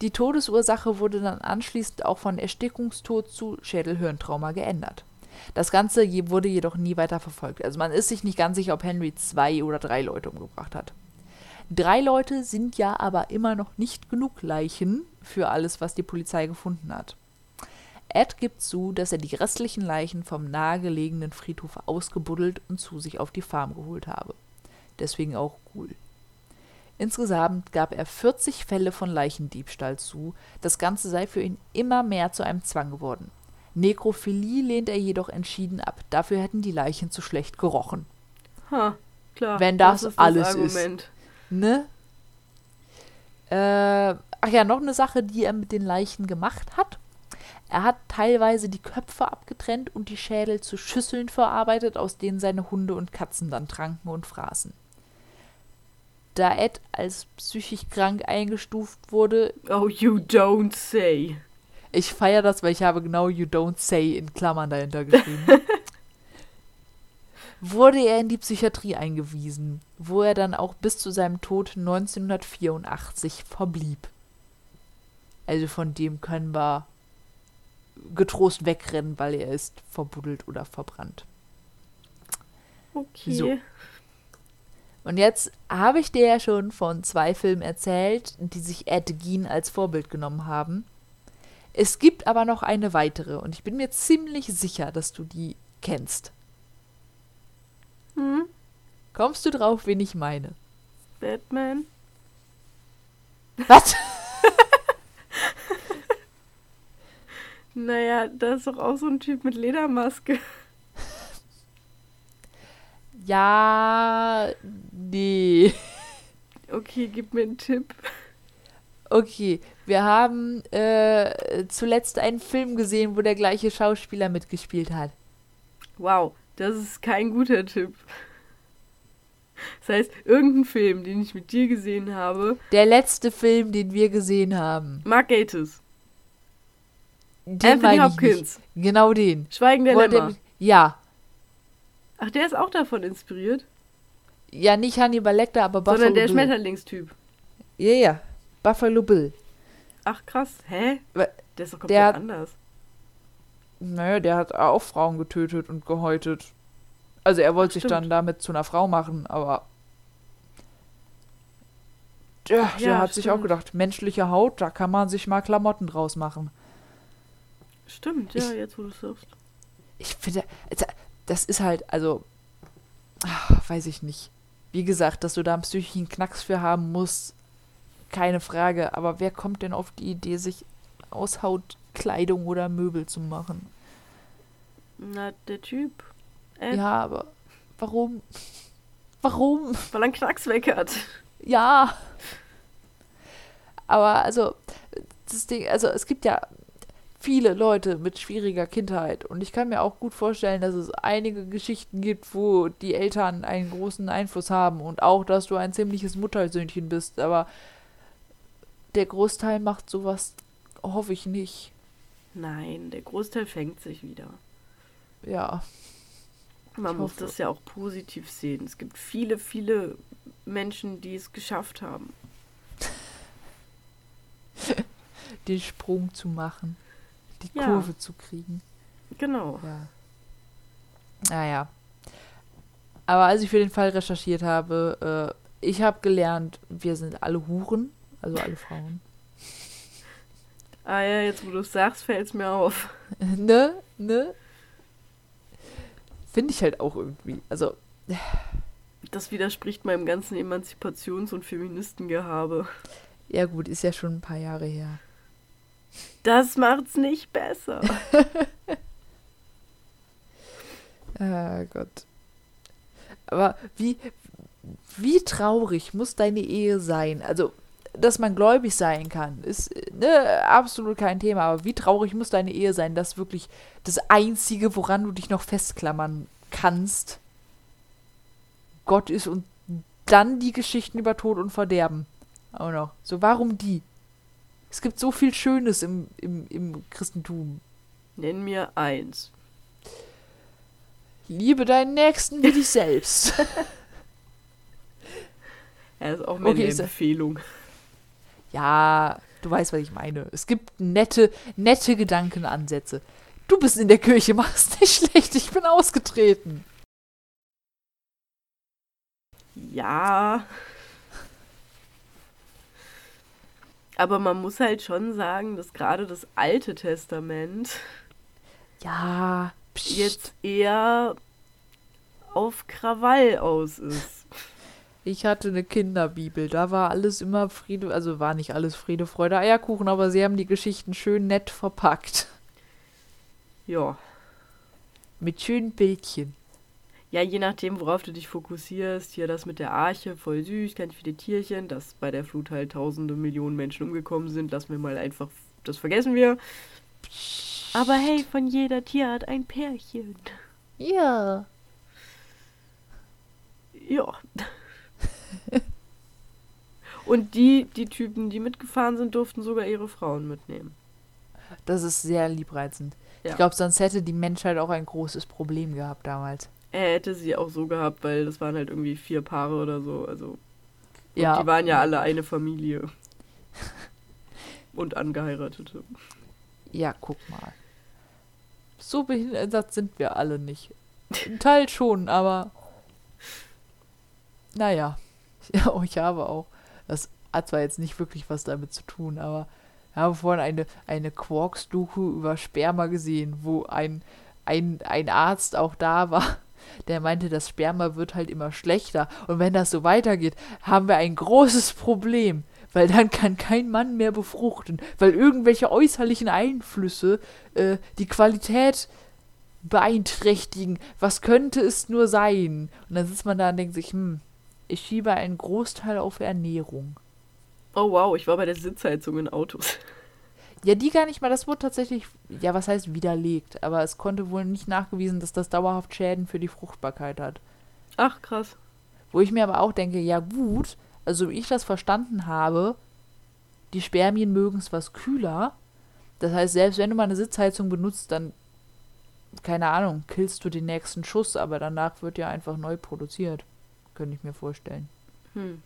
Die Todesursache wurde dann anschließend auch von Erstickungstod zu Schädelhirntrauma geändert. Das Ganze wurde jedoch nie weiter verfolgt. Also man ist sich nicht ganz sicher, ob Henry zwei oder drei Leute umgebracht hat. Drei Leute sind ja aber immer noch nicht genug Leichen für alles, was die Polizei gefunden hat. Ed gibt zu, dass er die restlichen Leichen vom nahegelegenen Friedhof ausgebuddelt und zu sich auf die Farm geholt habe. Deswegen auch cool. Insgesamt gab er 40 Fälle von Leichendiebstahl zu. Das Ganze sei für ihn immer mehr zu einem Zwang geworden. Nekrophilie lehnt er jedoch entschieden ab. Dafür hätten die Leichen zu schlecht gerochen.
Ha, klar.
Wenn das
ist
alles ist.
Argument.
Ne? Äh, ach ja, noch eine Sache, die er mit den Leichen gemacht hat. Er hat teilweise die Köpfe abgetrennt und die Schädel zu Schüsseln verarbeitet, aus denen seine Hunde und Katzen dann tranken und fraßen. Da Ed als psychisch krank eingestuft wurde,
Oh, you don't say.
Ich feiere das, weil ich habe genau You Don't Say in Klammern dahinter geschrieben. wurde er in die Psychiatrie eingewiesen, wo er dann auch bis zu seinem Tod 1984 verblieb. Also von dem können wir getrost wegrennen, weil er ist verbuddelt oder verbrannt.
Okay.
So. Und jetzt habe ich dir ja schon von zwei Filmen erzählt, die sich Ed Gein als Vorbild genommen haben. Es gibt aber noch eine weitere und ich bin mir ziemlich sicher, dass du die kennst.
Hm?
Kommst du drauf, wen ich meine?
Batman?
Was?
Naja, da ist doch auch so ein Typ mit Ledermaske.
ja, nee.
Okay, gib mir einen Tipp.
Okay, wir haben äh, zuletzt einen Film gesehen, wo der gleiche Schauspieler mitgespielt hat.
Wow, das ist kein guter Tipp. Das heißt, irgendein Film, den ich mit dir gesehen habe.
Der letzte Film, den wir gesehen haben.
Mark Gatiss.
Den
Anthony Hopkins.
Genau den.
Schweigen der
er
Lämmer.
Ja.
Ach, der ist auch davon inspiriert.
Ja, nicht Hannibal Lecter, aber Buffalo
sondern der. Schmetterlingstyp.
Ja, ja. Buffalo Bill.
Ach, krass. Hä? Der ist doch komplett
der
anders.
Naja, der hat auch Frauen getötet und gehäutet. Also er wollte
Ach,
sich
stimmt.
dann damit zu einer Frau machen, aber. Ja, der
Ja,
hat sich auch
stimmt.
gedacht, menschliche Haut, da kann man sich mal Klamotten draus machen.
Stimmt, ja,
Ich-
jetzt wo du es sagst.
Ich finde, das ist halt, also, ah, weiß ich nicht. Wie gesagt, dass du da einen psychischen Knacks für haben musst, keine Frage. Aber wer kommt denn auf die Idee, sich aus Haut Kleidung oder Möbel zu machen?
Na, der Typ. Äh,
Ja, aber warum? Warum?
Weil er einen Knacks weg hat.
Ja. Aber also, das Ding, also es gibt ja viele Leute mit schwieriger Kindheit und ich kann mir auch gut vorstellen, dass es einige Geschichten gibt, wo die Eltern einen großen Einfluss haben und auch, dass du ein ziemliches Muttersöhnchen bist, aber der Großteil macht sowas, hoffe ich nicht.
Nein, der Großteil fängt sich wieder.
Ja,
Man muss das ja auch positiv sehen. Es gibt viele, viele Menschen, die es geschafft haben.
den Sprung zu machen, die
Ja.
Kurve zu kriegen.
Genau.
Ja. Naja. Aber als ich für den Fall recherchiert habe, äh, ich habe gelernt, wir sind alle Huren, also alle Frauen.
Ah ja, jetzt wo du es sagst, fällt es mir auf.
ne? Ne? Finde ich halt auch irgendwie. Also,
Das widerspricht meinem ganzen Emanzipations- und Feministengehabe.
ja gut, ist ja schon ein paar Jahre her.
Das macht's nicht besser.
Ah Gott. Aber wie, wie traurig muss deine Ehe sein? Also, dass man gläubig sein kann, ist ne, absolut kein Thema. Aber wie traurig muss deine Ehe sein, dass wirklich das Einzige, woran du dich noch festklammern kannst, Gott ist und dann die Geschichten über Tod und Verderben. Auch noch. So, warum die? Es gibt so viel Schönes im, im, im Christentum.
Nenn mir eins.
Liebe deinen Nächsten wie dich selbst.
Er ist auch mehr
Okay,
Empfehlung.
Ja, du weißt, was ich meine. Es gibt nette, nette Gedankenansätze. Du bist in der Kirche, mach's nicht schlecht. Ich bin ausgetreten.
Ja. Aber man muss halt schon sagen, dass gerade das Alte Testament
Ja, pst.
jetzt eher auf Krawall aus ist.
Ich hatte eine Kinderbibel. Da war alles immer Friede, also war nicht alles Friede, Freude, Eierkuchen, aber sie haben die Geschichten schön nett verpackt.
Ja.
Mit schönen Bildchen.
Ja, je nachdem, worauf du dich fokussierst. Hier das mit der Arche, voll süß, ganz viele Tierchen, dass bei der Flut halt tausende Millionen Menschen umgekommen sind. Lassen wir mal einfach, das vergessen wir. Aber hey, von jeder Tierart ein Pärchen.
Ja.
Ja. Und die, die Typen, die mitgefahren sind, durften sogar ihre Frauen mitnehmen.
Das ist sehr liebreizend.
Ja.
Ich glaube, sonst hätte die Menschheit auch ein großes Problem gehabt damals.
Er hätte sie auch so gehabt, weil das waren halt irgendwie vier Paare oder so. Also
Ja.
die waren ja alle eine Familie. Und Angeheiratete.
Ja, guck mal. so behindert sind wir alle nicht. Ein Teil schon, aber naja. Ja, ich habe auch. Das hat zwar jetzt nicht wirklich was damit zu tun, aber ich habe vorhin eine, eine Quarks-Doku über Sperma gesehen, wo ein, ein, ein Arzt auch da war, der meinte, das Sperma wird halt immer schlechter. Und wenn das so weitergeht, haben wir ein großes Problem. Weil dann kann kein Mann mehr befruchten, weil irgendwelche äußerlichen Einflüsse äh, die Qualität beeinträchtigen. Was könnte es nur sein? Und dann sitzt man da und denkt sich, hm, ich schiebe einen Großteil auf Ernährung.
Oh wow, ich war bei der Sitzheizung in Autos.
Ja, die gar nicht mal. Das wurde tatsächlich, ja, was heißt widerlegt. Aber es konnte wohl nicht nachgewiesen, dass das dauerhaft Schäden für die Fruchtbarkeit hat.
Ach, krass.
Wo ich mir aber auch denke, ja gut, also wie ich das verstanden habe, die Spermien mögen es was kühler. Das heißt, selbst wenn du mal eine Sitzheizung benutzt, dann, keine Ahnung, killst du den nächsten Schuss, aber danach wird ja einfach neu produziert. Könnte ich mir vorstellen.
Hm.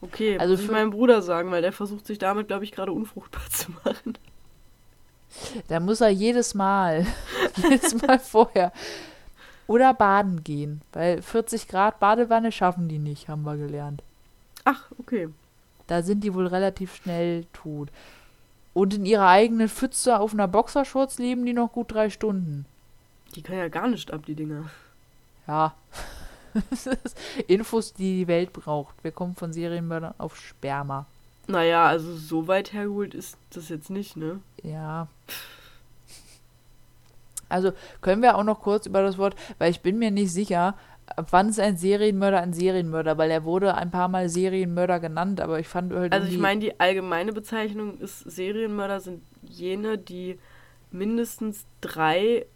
Okay,
Also
muss ich
für-
meinem Bruder sagen, weil der versucht sich damit, glaube ich, gerade unfruchtbar zu machen.
Da muss er jedes Mal, jedes Mal vorher. Oder baden gehen, weil 40 Grad Badewanne schaffen die nicht, haben wir gelernt.
Ach, okay.
Da sind die wohl relativ schnell tot. Und in ihrer eigenen Pfütze auf einer Boxershorts leben die noch gut drei Stunden.
Die kann ja gar nicht ab, die Dinger.
Ja. Infos, die die Welt braucht. Wir kommen von Serienmördern auf Sperma.
Naja, also so weit hergeholt ist das jetzt nicht, ne?
Ja. Also können wir auch noch kurz über das Wort, weil ich bin mir nicht sicher, ab wann ist ein Serienmörder ein Serienmörder, weil er wurde ein paar Mal Serienmörder genannt, aber ich fand halt
Also ich meine, die allgemeine Bezeichnung ist, Serienmörder sind jene, die mindestens drei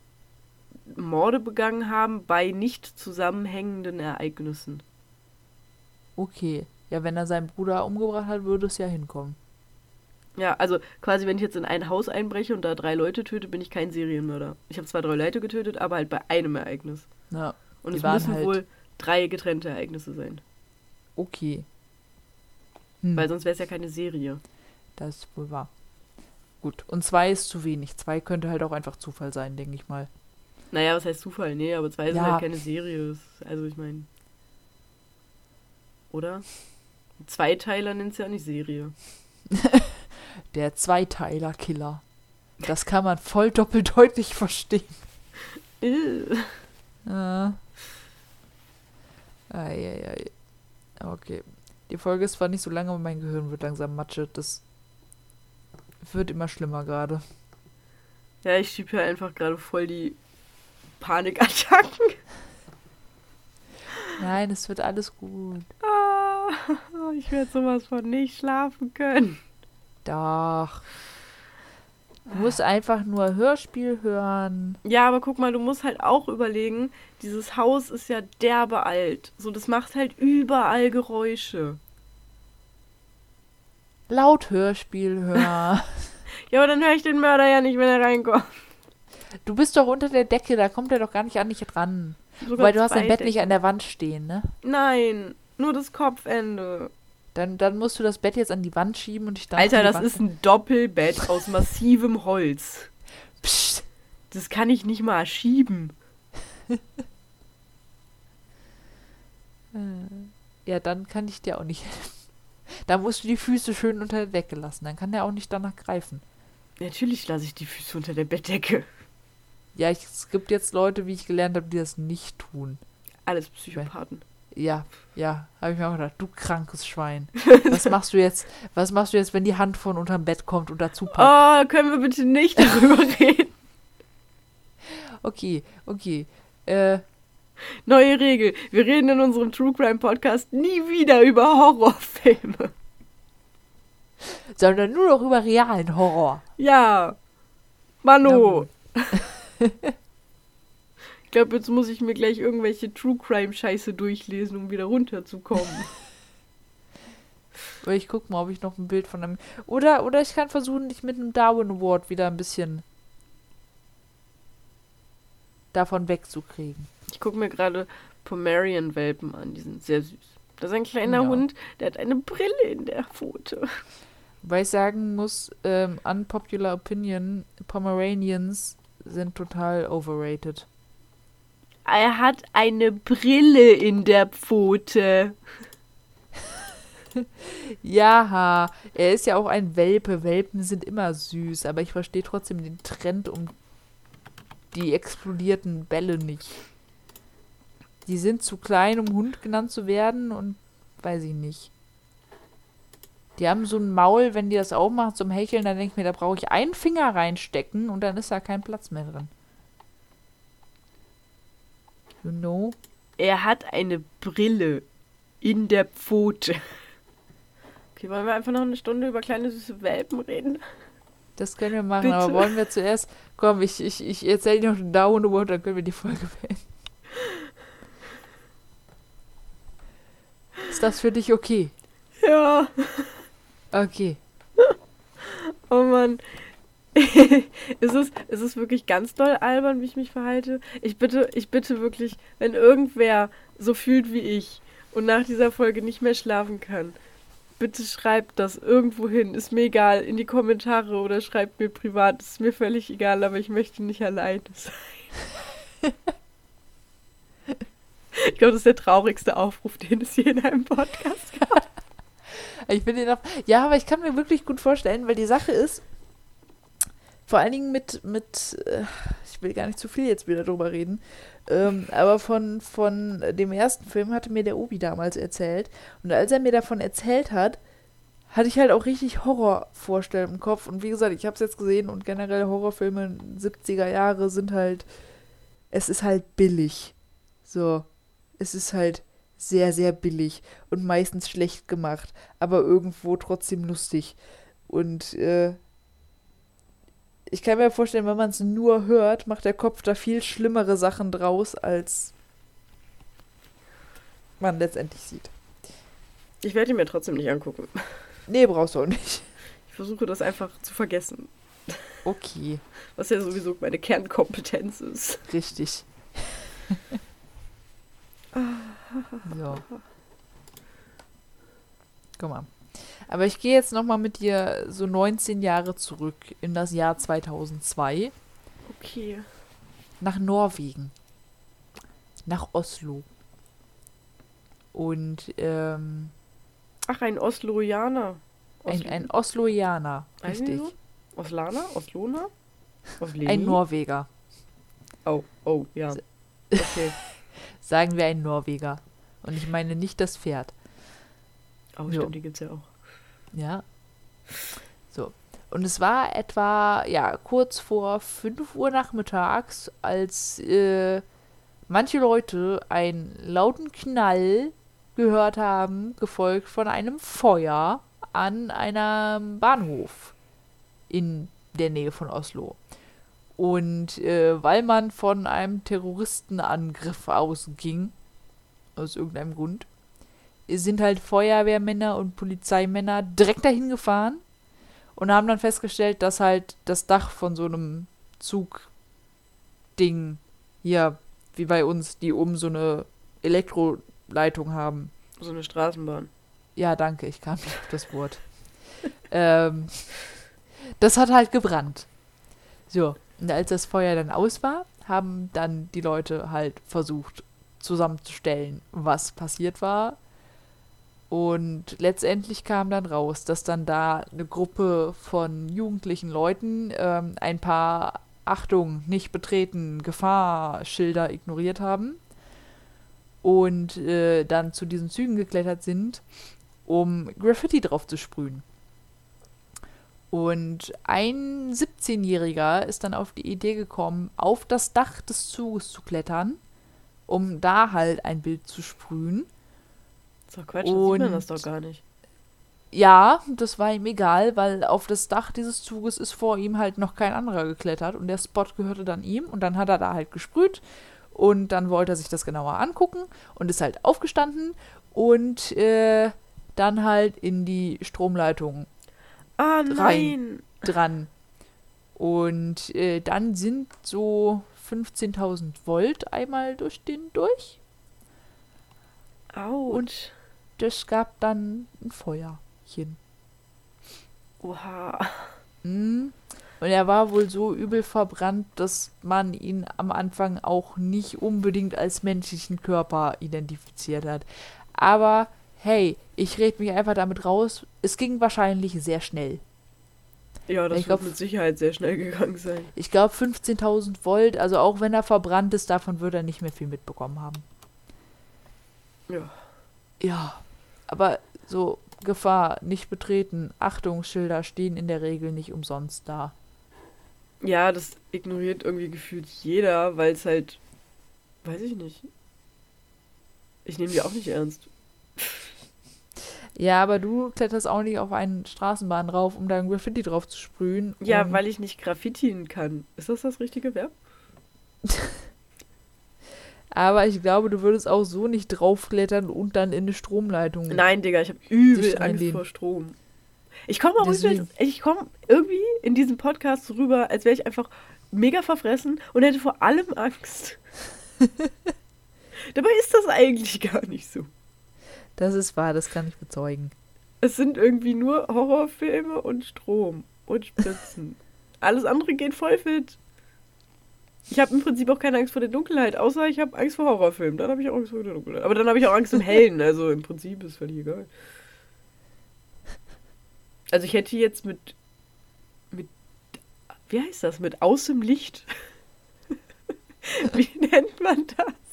Morde begangen haben bei nicht zusammenhängenden Ereignissen.
okay. Ja, wenn er seinen Bruder umgebracht hat, würde es ja hinkommen.
Ja, also quasi, wenn ich jetzt in ein Haus einbreche und da drei Leute töte, bin ich kein Serienmörder. Ich habe zwar drei Leute getötet, aber halt bei einem Ereignis.
Ja,
Und es müssen
halt-
wohl drei getrennte Ereignisse sein.
okay. Hm,
Weil sonst wäre es ja keine Serie.
das ist wohl wahr. Gut, und zwei ist zu wenig. Zwei könnte halt auch einfach Zufall sein, denke ich mal.
Naja, was heißt Zufall? Nee, aber zwei
Ja.
halt keine Serie. Also ich meine. Oder? Zweiteiler nennt es ja auch nicht Serie.
Der Zweiteiler-Killer. Das kann man voll doppeldeutlich verstehen.
Äh.
Eieiei. Okay. Die Folge ist zwar nicht so lange, aber mein Gehirn wird langsam Matsche. Das wird immer schlimmer gerade.
Ja, ich schieb hier einfach gerade voll die Panikattacken.
Nein, es wird alles gut.
Ah, ich werde sowas von nicht schlafen können.
Doch. Du musst einfach nur Hörspiel hören.
Ja, aber guck mal, du musst halt auch überlegen, dieses Haus ist ja derbe alt. So, das macht halt überall Geräusche.
Laut Hörspiel hören.
Ja, aber dann höre ich den Mörder ja nicht, wenn er reinkommt.
Du bist doch unter der Decke, da kommt er doch gar nicht an dich ran.
Sogar
Weil du hast dein Bett nicht
Decken.
an der Wand stehen, ne?
Nein, nur das Kopfende.
Dann, dann musst du das Bett jetzt an die Wand schieben und dich dann
Alter, das
Wand
ist ein Doppelbett aus massivem Holz.
Psst.
Das kann ich nicht mal schieben.
Ja, dann kann ich dir auch nicht helfen. Da musst du die Füße schön unter der Decke lassen. Dann kann der auch nicht danach greifen.
Natürlich lasse ich die Füße unter der Bettdecke.
Ja, ich, es gibt jetzt Leute, wie ich gelernt habe, die das nicht tun.
Alles Psychopathen.
Ja, ja, habe ich mir auch gedacht, du krankes Schwein. Was machst du jetzt? Was machst du jetzt, wenn die Hand von unterm Bett kommt und dazu packt?
Oh, können wir bitte nicht darüber reden?
Okay, okay. Äh,
Neue Regel. Wir reden in unserem True Crime Podcast nie wieder über Horrorfilme.
sondern nur noch über realen Horror.
Ja.
Gut.
Ich glaube, jetzt muss ich mir gleich irgendwelche True Crime Scheiße durchlesen, um wieder runterzukommen.
Aber ich guck mal, ob ich noch ein Bild von einem. Oder, oder ich kann versuchen, dich mit einem Darwin Award wieder ein bisschen davon wegzukriegen.
Ich gucke mir gerade Pomerian-Welpen an. Die sind sehr süß. Das ist ein kleiner
Ja.
Hund, der hat eine Brille in der Pfote.
Wobei ich sagen muss, ähm, unpopular opinion, Pomeranians sind total overrated.
Er hat eine Brille in der Pfote.
Ja, er ist ja auch ein Welpe. Welpen sind immer süß, aber ich verstehe trotzdem den Trend um die explodierten Bälle nicht. Die sind zu klein, um Hund genannt zu werden und weiß ich nicht. Die haben so ein Maul, wenn die das aufmachen zum Hecheln, dann denke ich mir, da brauche ich einen Finger reinstecken und dann ist da kein Platz mehr drin. You know?
Er hat eine Brille in der Pfote. Okay, wollen wir einfach noch eine Stunde über kleine süße Welpen reden?
Das können wir machen,
Bitte.
aber wollen wir zuerst. Komm, ich, ich, ich erzähle dir noch den Down und dann können wir die Folge beenden. Ist das für dich okay?
Ja.
Okay.
Oh Mann. ist, es, ist es wirklich ganz doll albern, wie ich mich verhalte? Ich bitte, ich bitte wirklich, wenn irgendwer so fühlt wie ich und nach dieser Folge nicht mehr schlafen kann, bitte schreibt das irgendwo hin. Ist mir egal, in die Kommentare oder schreibt mir privat. Ist mir völlig egal, aber ich möchte nicht alleine sein. ich glaube, das ist der traurigste Aufruf, den es je in einem Podcast gab.
Ich bin den auf. Ja, aber ich kann mir wirklich gut vorstellen, weil die Sache ist, vor allen Dingen mit, mit, äh, ich will gar nicht zu viel jetzt wieder drüber reden, ähm, aber von, von dem ersten Film hatte mir der Obi damals erzählt. Und als er mir davon erzählt hat, hatte ich halt auch richtig Horrorvorstellungen im Kopf. Und wie gesagt, ich habe es jetzt gesehen und generell Horrorfilme 70er Jahre sind halt, es ist halt billig. So, es ist halt sehr, sehr billig und meistens schlecht gemacht, aber irgendwo trotzdem lustig. Und äh, ich kann mir vorstellen, wenn man es nur hört, macht der Kopf da viel schlimmere Sachen draus, als man letztendlich sieht.
Ich werde ihn mir trotzdem nicht angucken.
Nee, brauchst du auch nicht.
Ich versuche das einfach zu vergessen.
Okay,
Was ja sowieso meine Kernkompetenz ist.
richtig. So. Guck mal. Aber ich gehe jetzt noch mal mit dir so 19 Jahre zurück in das Jahr 2002
Okay.
nach Norwegen, nach Oslo. Und ähm,
Ach, ein Osloianer.
ein,
Oslo-
ein Osloianer,
Heißen die
richtig.
so? Oslana? Oslona? Osleni?
Ein Norweger.
Oh, oh, ja. Okay.
Sagen wir ein Norweger. Und ich meine nicht das Pferd.
Oh,
Jo.
stimmt, die gibt's ja auch.
Ja. So. Und es war etwa, ja, kurz vor 5 Uhr nachmittags, als äh, manche Leute einen lauten Knall gehört haben, gefolgt von einem Feuer an einem Bahnhof in der Nähe von Oslo. Und äh, weil man von einem Terroristenangriff ausging, aus irgendeinem Grund, sind halt Feuerwehrmänner und Polizeimänner direkt dahin gefahren und haben dann festgestellt, dass halt das Dach von so einem Zugding hier, wie bei uns, die oben so eine Elektroleitung haben.
So eine Straßenbahn.
Ja, danke, ich kam nicht auf das Wort. ähm, das hat halt gebrannt. So, und als das Feuer dann aus war, haben dann die Leute halt versucht zusammenzustellen, was passiert war. Und letztendlich kam dann raus, dass dann da eine Gruppe von jugendlichen Leuten ähm, ein paar Achtung, nicht betreten, Gefahrschilder ignoriert haben und äh, dann zu diesen Zügen geklettert sind, um Graffiti drauf zu sprühen. Und ein 17-Jähriger ist dann auf die Idee gekommen, auf das Dach des Zuges zu klettern, um da halt ein Bild zu sprühen.
So Quatsch, dann sieht man das
Und-
doch gar nicht.
Ja, das war ihm egal, weil auf das Dach dieses Zuges ist vor ihm halt noch kein anderer geklettert und der Spot gehörte dann ihm und dann hat er da halt gesprüht und dann wollte er sich das genauer angucken und ist halt aufgestanden und äh, dann halt in die Stromleitung
Ah,
Rein.
nein!
dran. Und äh, dann sind so 15.000 Volt einmal durch den durch.
Autsch.
Und- Das gab dann ein Feuerchen.
Oha.
Mm. Und er war wohl so übel verbrannt, dass man ihn am Anfang auch nicht unbedingt als menschlichen Körper identifiziert hat. Aber hey, ich rede mich einfach damit raus. Es ging wahrscheinlich sehr schnell.
Ja, das
Ich
wird
glaub-
mit Sicherheit sehr schnell gegangen sein.
Ich glaube 15.000 Volt, also auch wenn er verbrannt ist, davon wird er nicht mehr viel mitbekommen haben.
Ja.
Ja, aber so Gefahr, nicht betreten, Achtungsschilder stehen in der Regel nicht umsonst da.
Ja, das ignoriert irgendwie gefühlt jeder, weil es halt. Weiß ich nicht. Ich nehme die auch nicht ernst.
Ja, aber du kletterst auch nicht auf einen Straßenbahn rauf, um da ein Graffiti drauf zu sprühen.
Ja, weil ich nicht graffitieren kann. Ist das das richtige Verb?
Aber ich glaube, du würdest auch so nicht draufklettern und dann in eine Stromleitung.
Nein, Digga, ich habe übel Angst vor Strom. Ich komme auch irgendwie- ich komme irgendwie in diesem Podcast rüber, als wäre ich einfach mega verfressen und hätte vor allem Angst. Dabei ist das eigentlich gar nicht so.
Das ist wahr, das kann ich bezeugen.
Es sind irgendwie nur Horrorfilme und Strom und Spritzen. Alles andere geht voll fit. Ich habe im Prinzip auch keine Angst vor der Dunkelheit, außer ich habe Angst vor Horrorfilmen. Dann habe ich auch Angst vor der Dunkelheit. Aber dann habe ich auch Angst im Hellen. Also im Prinzip ist völlig egal. Also ich hätte jetzt mit mit wie heißt das? Mit aus dem Licht. wie nennt man das?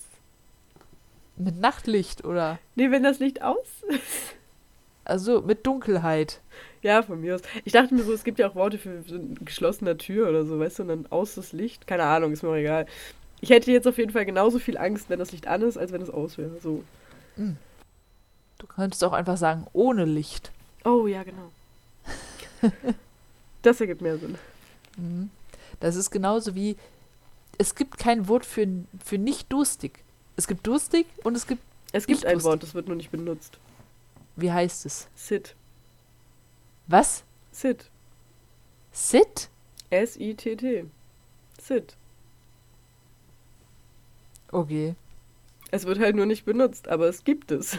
Mit Nachtlicht oder
Nee, wenn das Licht aus ist.
also mit Dunkelheit.
Ja, von mir aus. Ich dachte mir so, es gibt ja auch Worte für so eine geschlossene Tür oder so, weißt du, und dann aus das Licht. Keine Ahnung, ist mir auch egal. Ich hätte jetzt auf jeden Fall genauso viel Angst, wenn das Licht an ist, als wenn es aus wäre. So.
Du könntest auch einfach sagen, ohne Licht.
Oh, ja, genau. das ergibt mehr Sinn.
Mhm. Das ist genauso wie, es gibt kein Wort für, für nicht durstig. Es gibt durstig und es gibt,
Es gibt ein
lustig.
Wort, das wird nur nicht benutzt.
wie heißt es?
Sit.
Was?
Sit.
Sit?
S-I-T-T. Sit.
Okay.
Es wird halt nur nicht benutzt, aber es gibt es.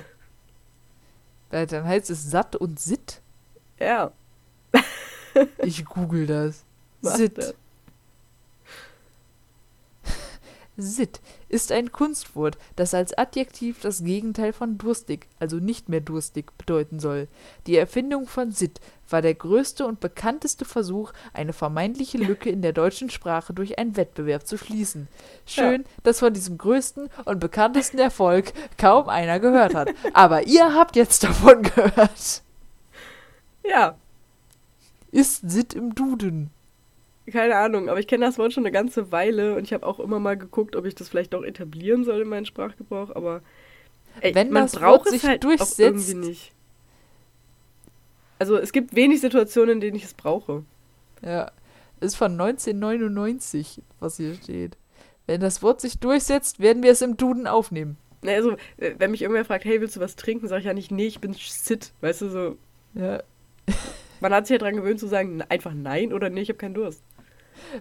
Weil Dann heißt es satt und sit.
Ja.
Ich google das.
Mach
Sit.
das.
Sit ist ein Kunstwort, das als Adjektiv das Gegenteil von durstig, also nicht mehr durstig, bedeuten soll. Die Erfindung von Sit war der größte und bekannteste Versuch, eine vermeintliche Lücke in der deutschen Sprache durch einen Wettbewerb zu schließen. Schön, dass von diesem größten und bekanntesten Erfolg kaum einer gehört hat. Aber ihr habt jetzt davon gehört.
Ja,
Ist Sit im Duden?
Keine Ahnung, aber ich kenne das Wort schon eine ganze Weile und ich habe auch immer mal geguckt, ob ich das vielleicht auch etablieren soll in meinen Sprachgebrauch, aber ey,
Wenn
man
das
braucht
Wort
es
sich
halt auch
durchsetzt-
irgendwie nicht. Also es gibt wenig Situationen, in denen ich es brauche.
Ja, ist von 1999, was hier steht. Wenn das Wort sich durchsetzt, werden wir es im Duden aufnehmen.
Ne, Also, äh, wenn mich irgendwer fragt, hey, willst du was trinken, sage ich ja nicht, nee, ich bin sit. Weißt du, so,
Ja.
man hat sich ja dran gewöhnt zu sagen, einfach nein oder nee, ich habe keinen Durst.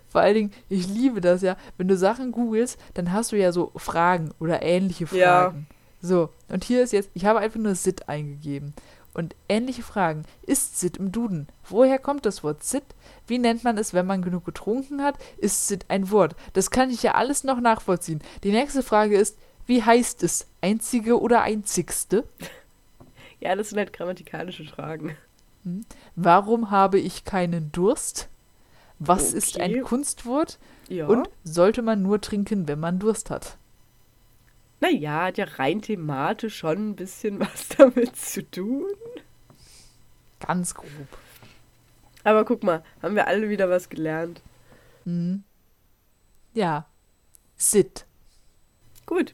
Vor allen Dingen, ich liebe das ja. Wenn du Sachen googelst, dann hast du ja so Fragen oder ähnliche
Ja.
Fragen. So, und hier ist jetzt, ich habe einfach nur Sit eingegeben. Und ähnliche Fragen. Ist Sit im Duden? Woher kommt das Wort Sit? Wie nennt man es, wenn man genug getrunken hat? Ist Sit ein Wort? Das kann ich ja alles noch nachvollziehen. Die nächste Frage ist, wie heißt es? Einzige oder einzigste?
Ja, das sind halt grammatikalische Fragen.
Warum habe ich keinen Durst? Was ist
Okay.
ein Kunstwort?
Ja.
Und sollte man nur trinken, wenn man Durst hat?
Naja, hat ja rein thematisch schon ein bisschen was damit zu tun.
Ganz grob.
Aber guck mal, haben wir alle wieder was gelernt.
Mhm. Ja. Sit.
Gut,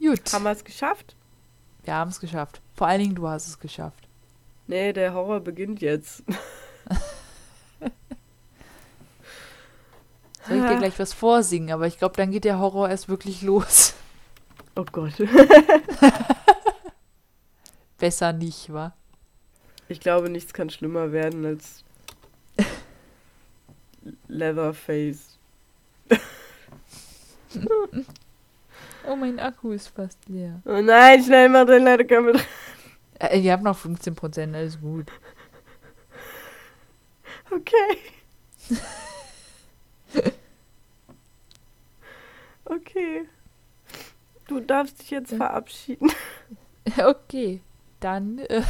Gut.
haben wir es geschafft?
Wir haben es geschafft. Vor allen Dingen, du hast es geschafft.
Nee, der Horror beginnt jetzt.
Soll ich dir gleich was vorsingen, aber ich glaube, dann geht der Horror erst wirklich los.
Oh Gott.
Besser nicht, wa?
Ich glaube, nichts kann schlimmer werden als Leatherface.
Oh, mein Akku ist fast leer.
Oh nein, schnell mach den Ladekabel dran.
Äh, ihr habt noch 15%, alles gut.
Okay. Okay. Du darfst dich jetzt verabschieden.
Okay, dann. Äh,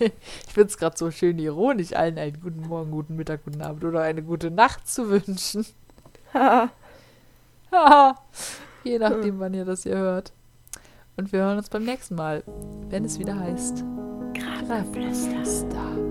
ich finde es gerade so schön ironisch, allen einen guten Morgen, guten Mittag, guten Abend oder eine gute Nacht zu wünschen. Haha. Je nachdem, wann ihr das hier hört. Und wir hören uns beim nächsten Mal, wenn es wieder heißt.
Grabgeflüster.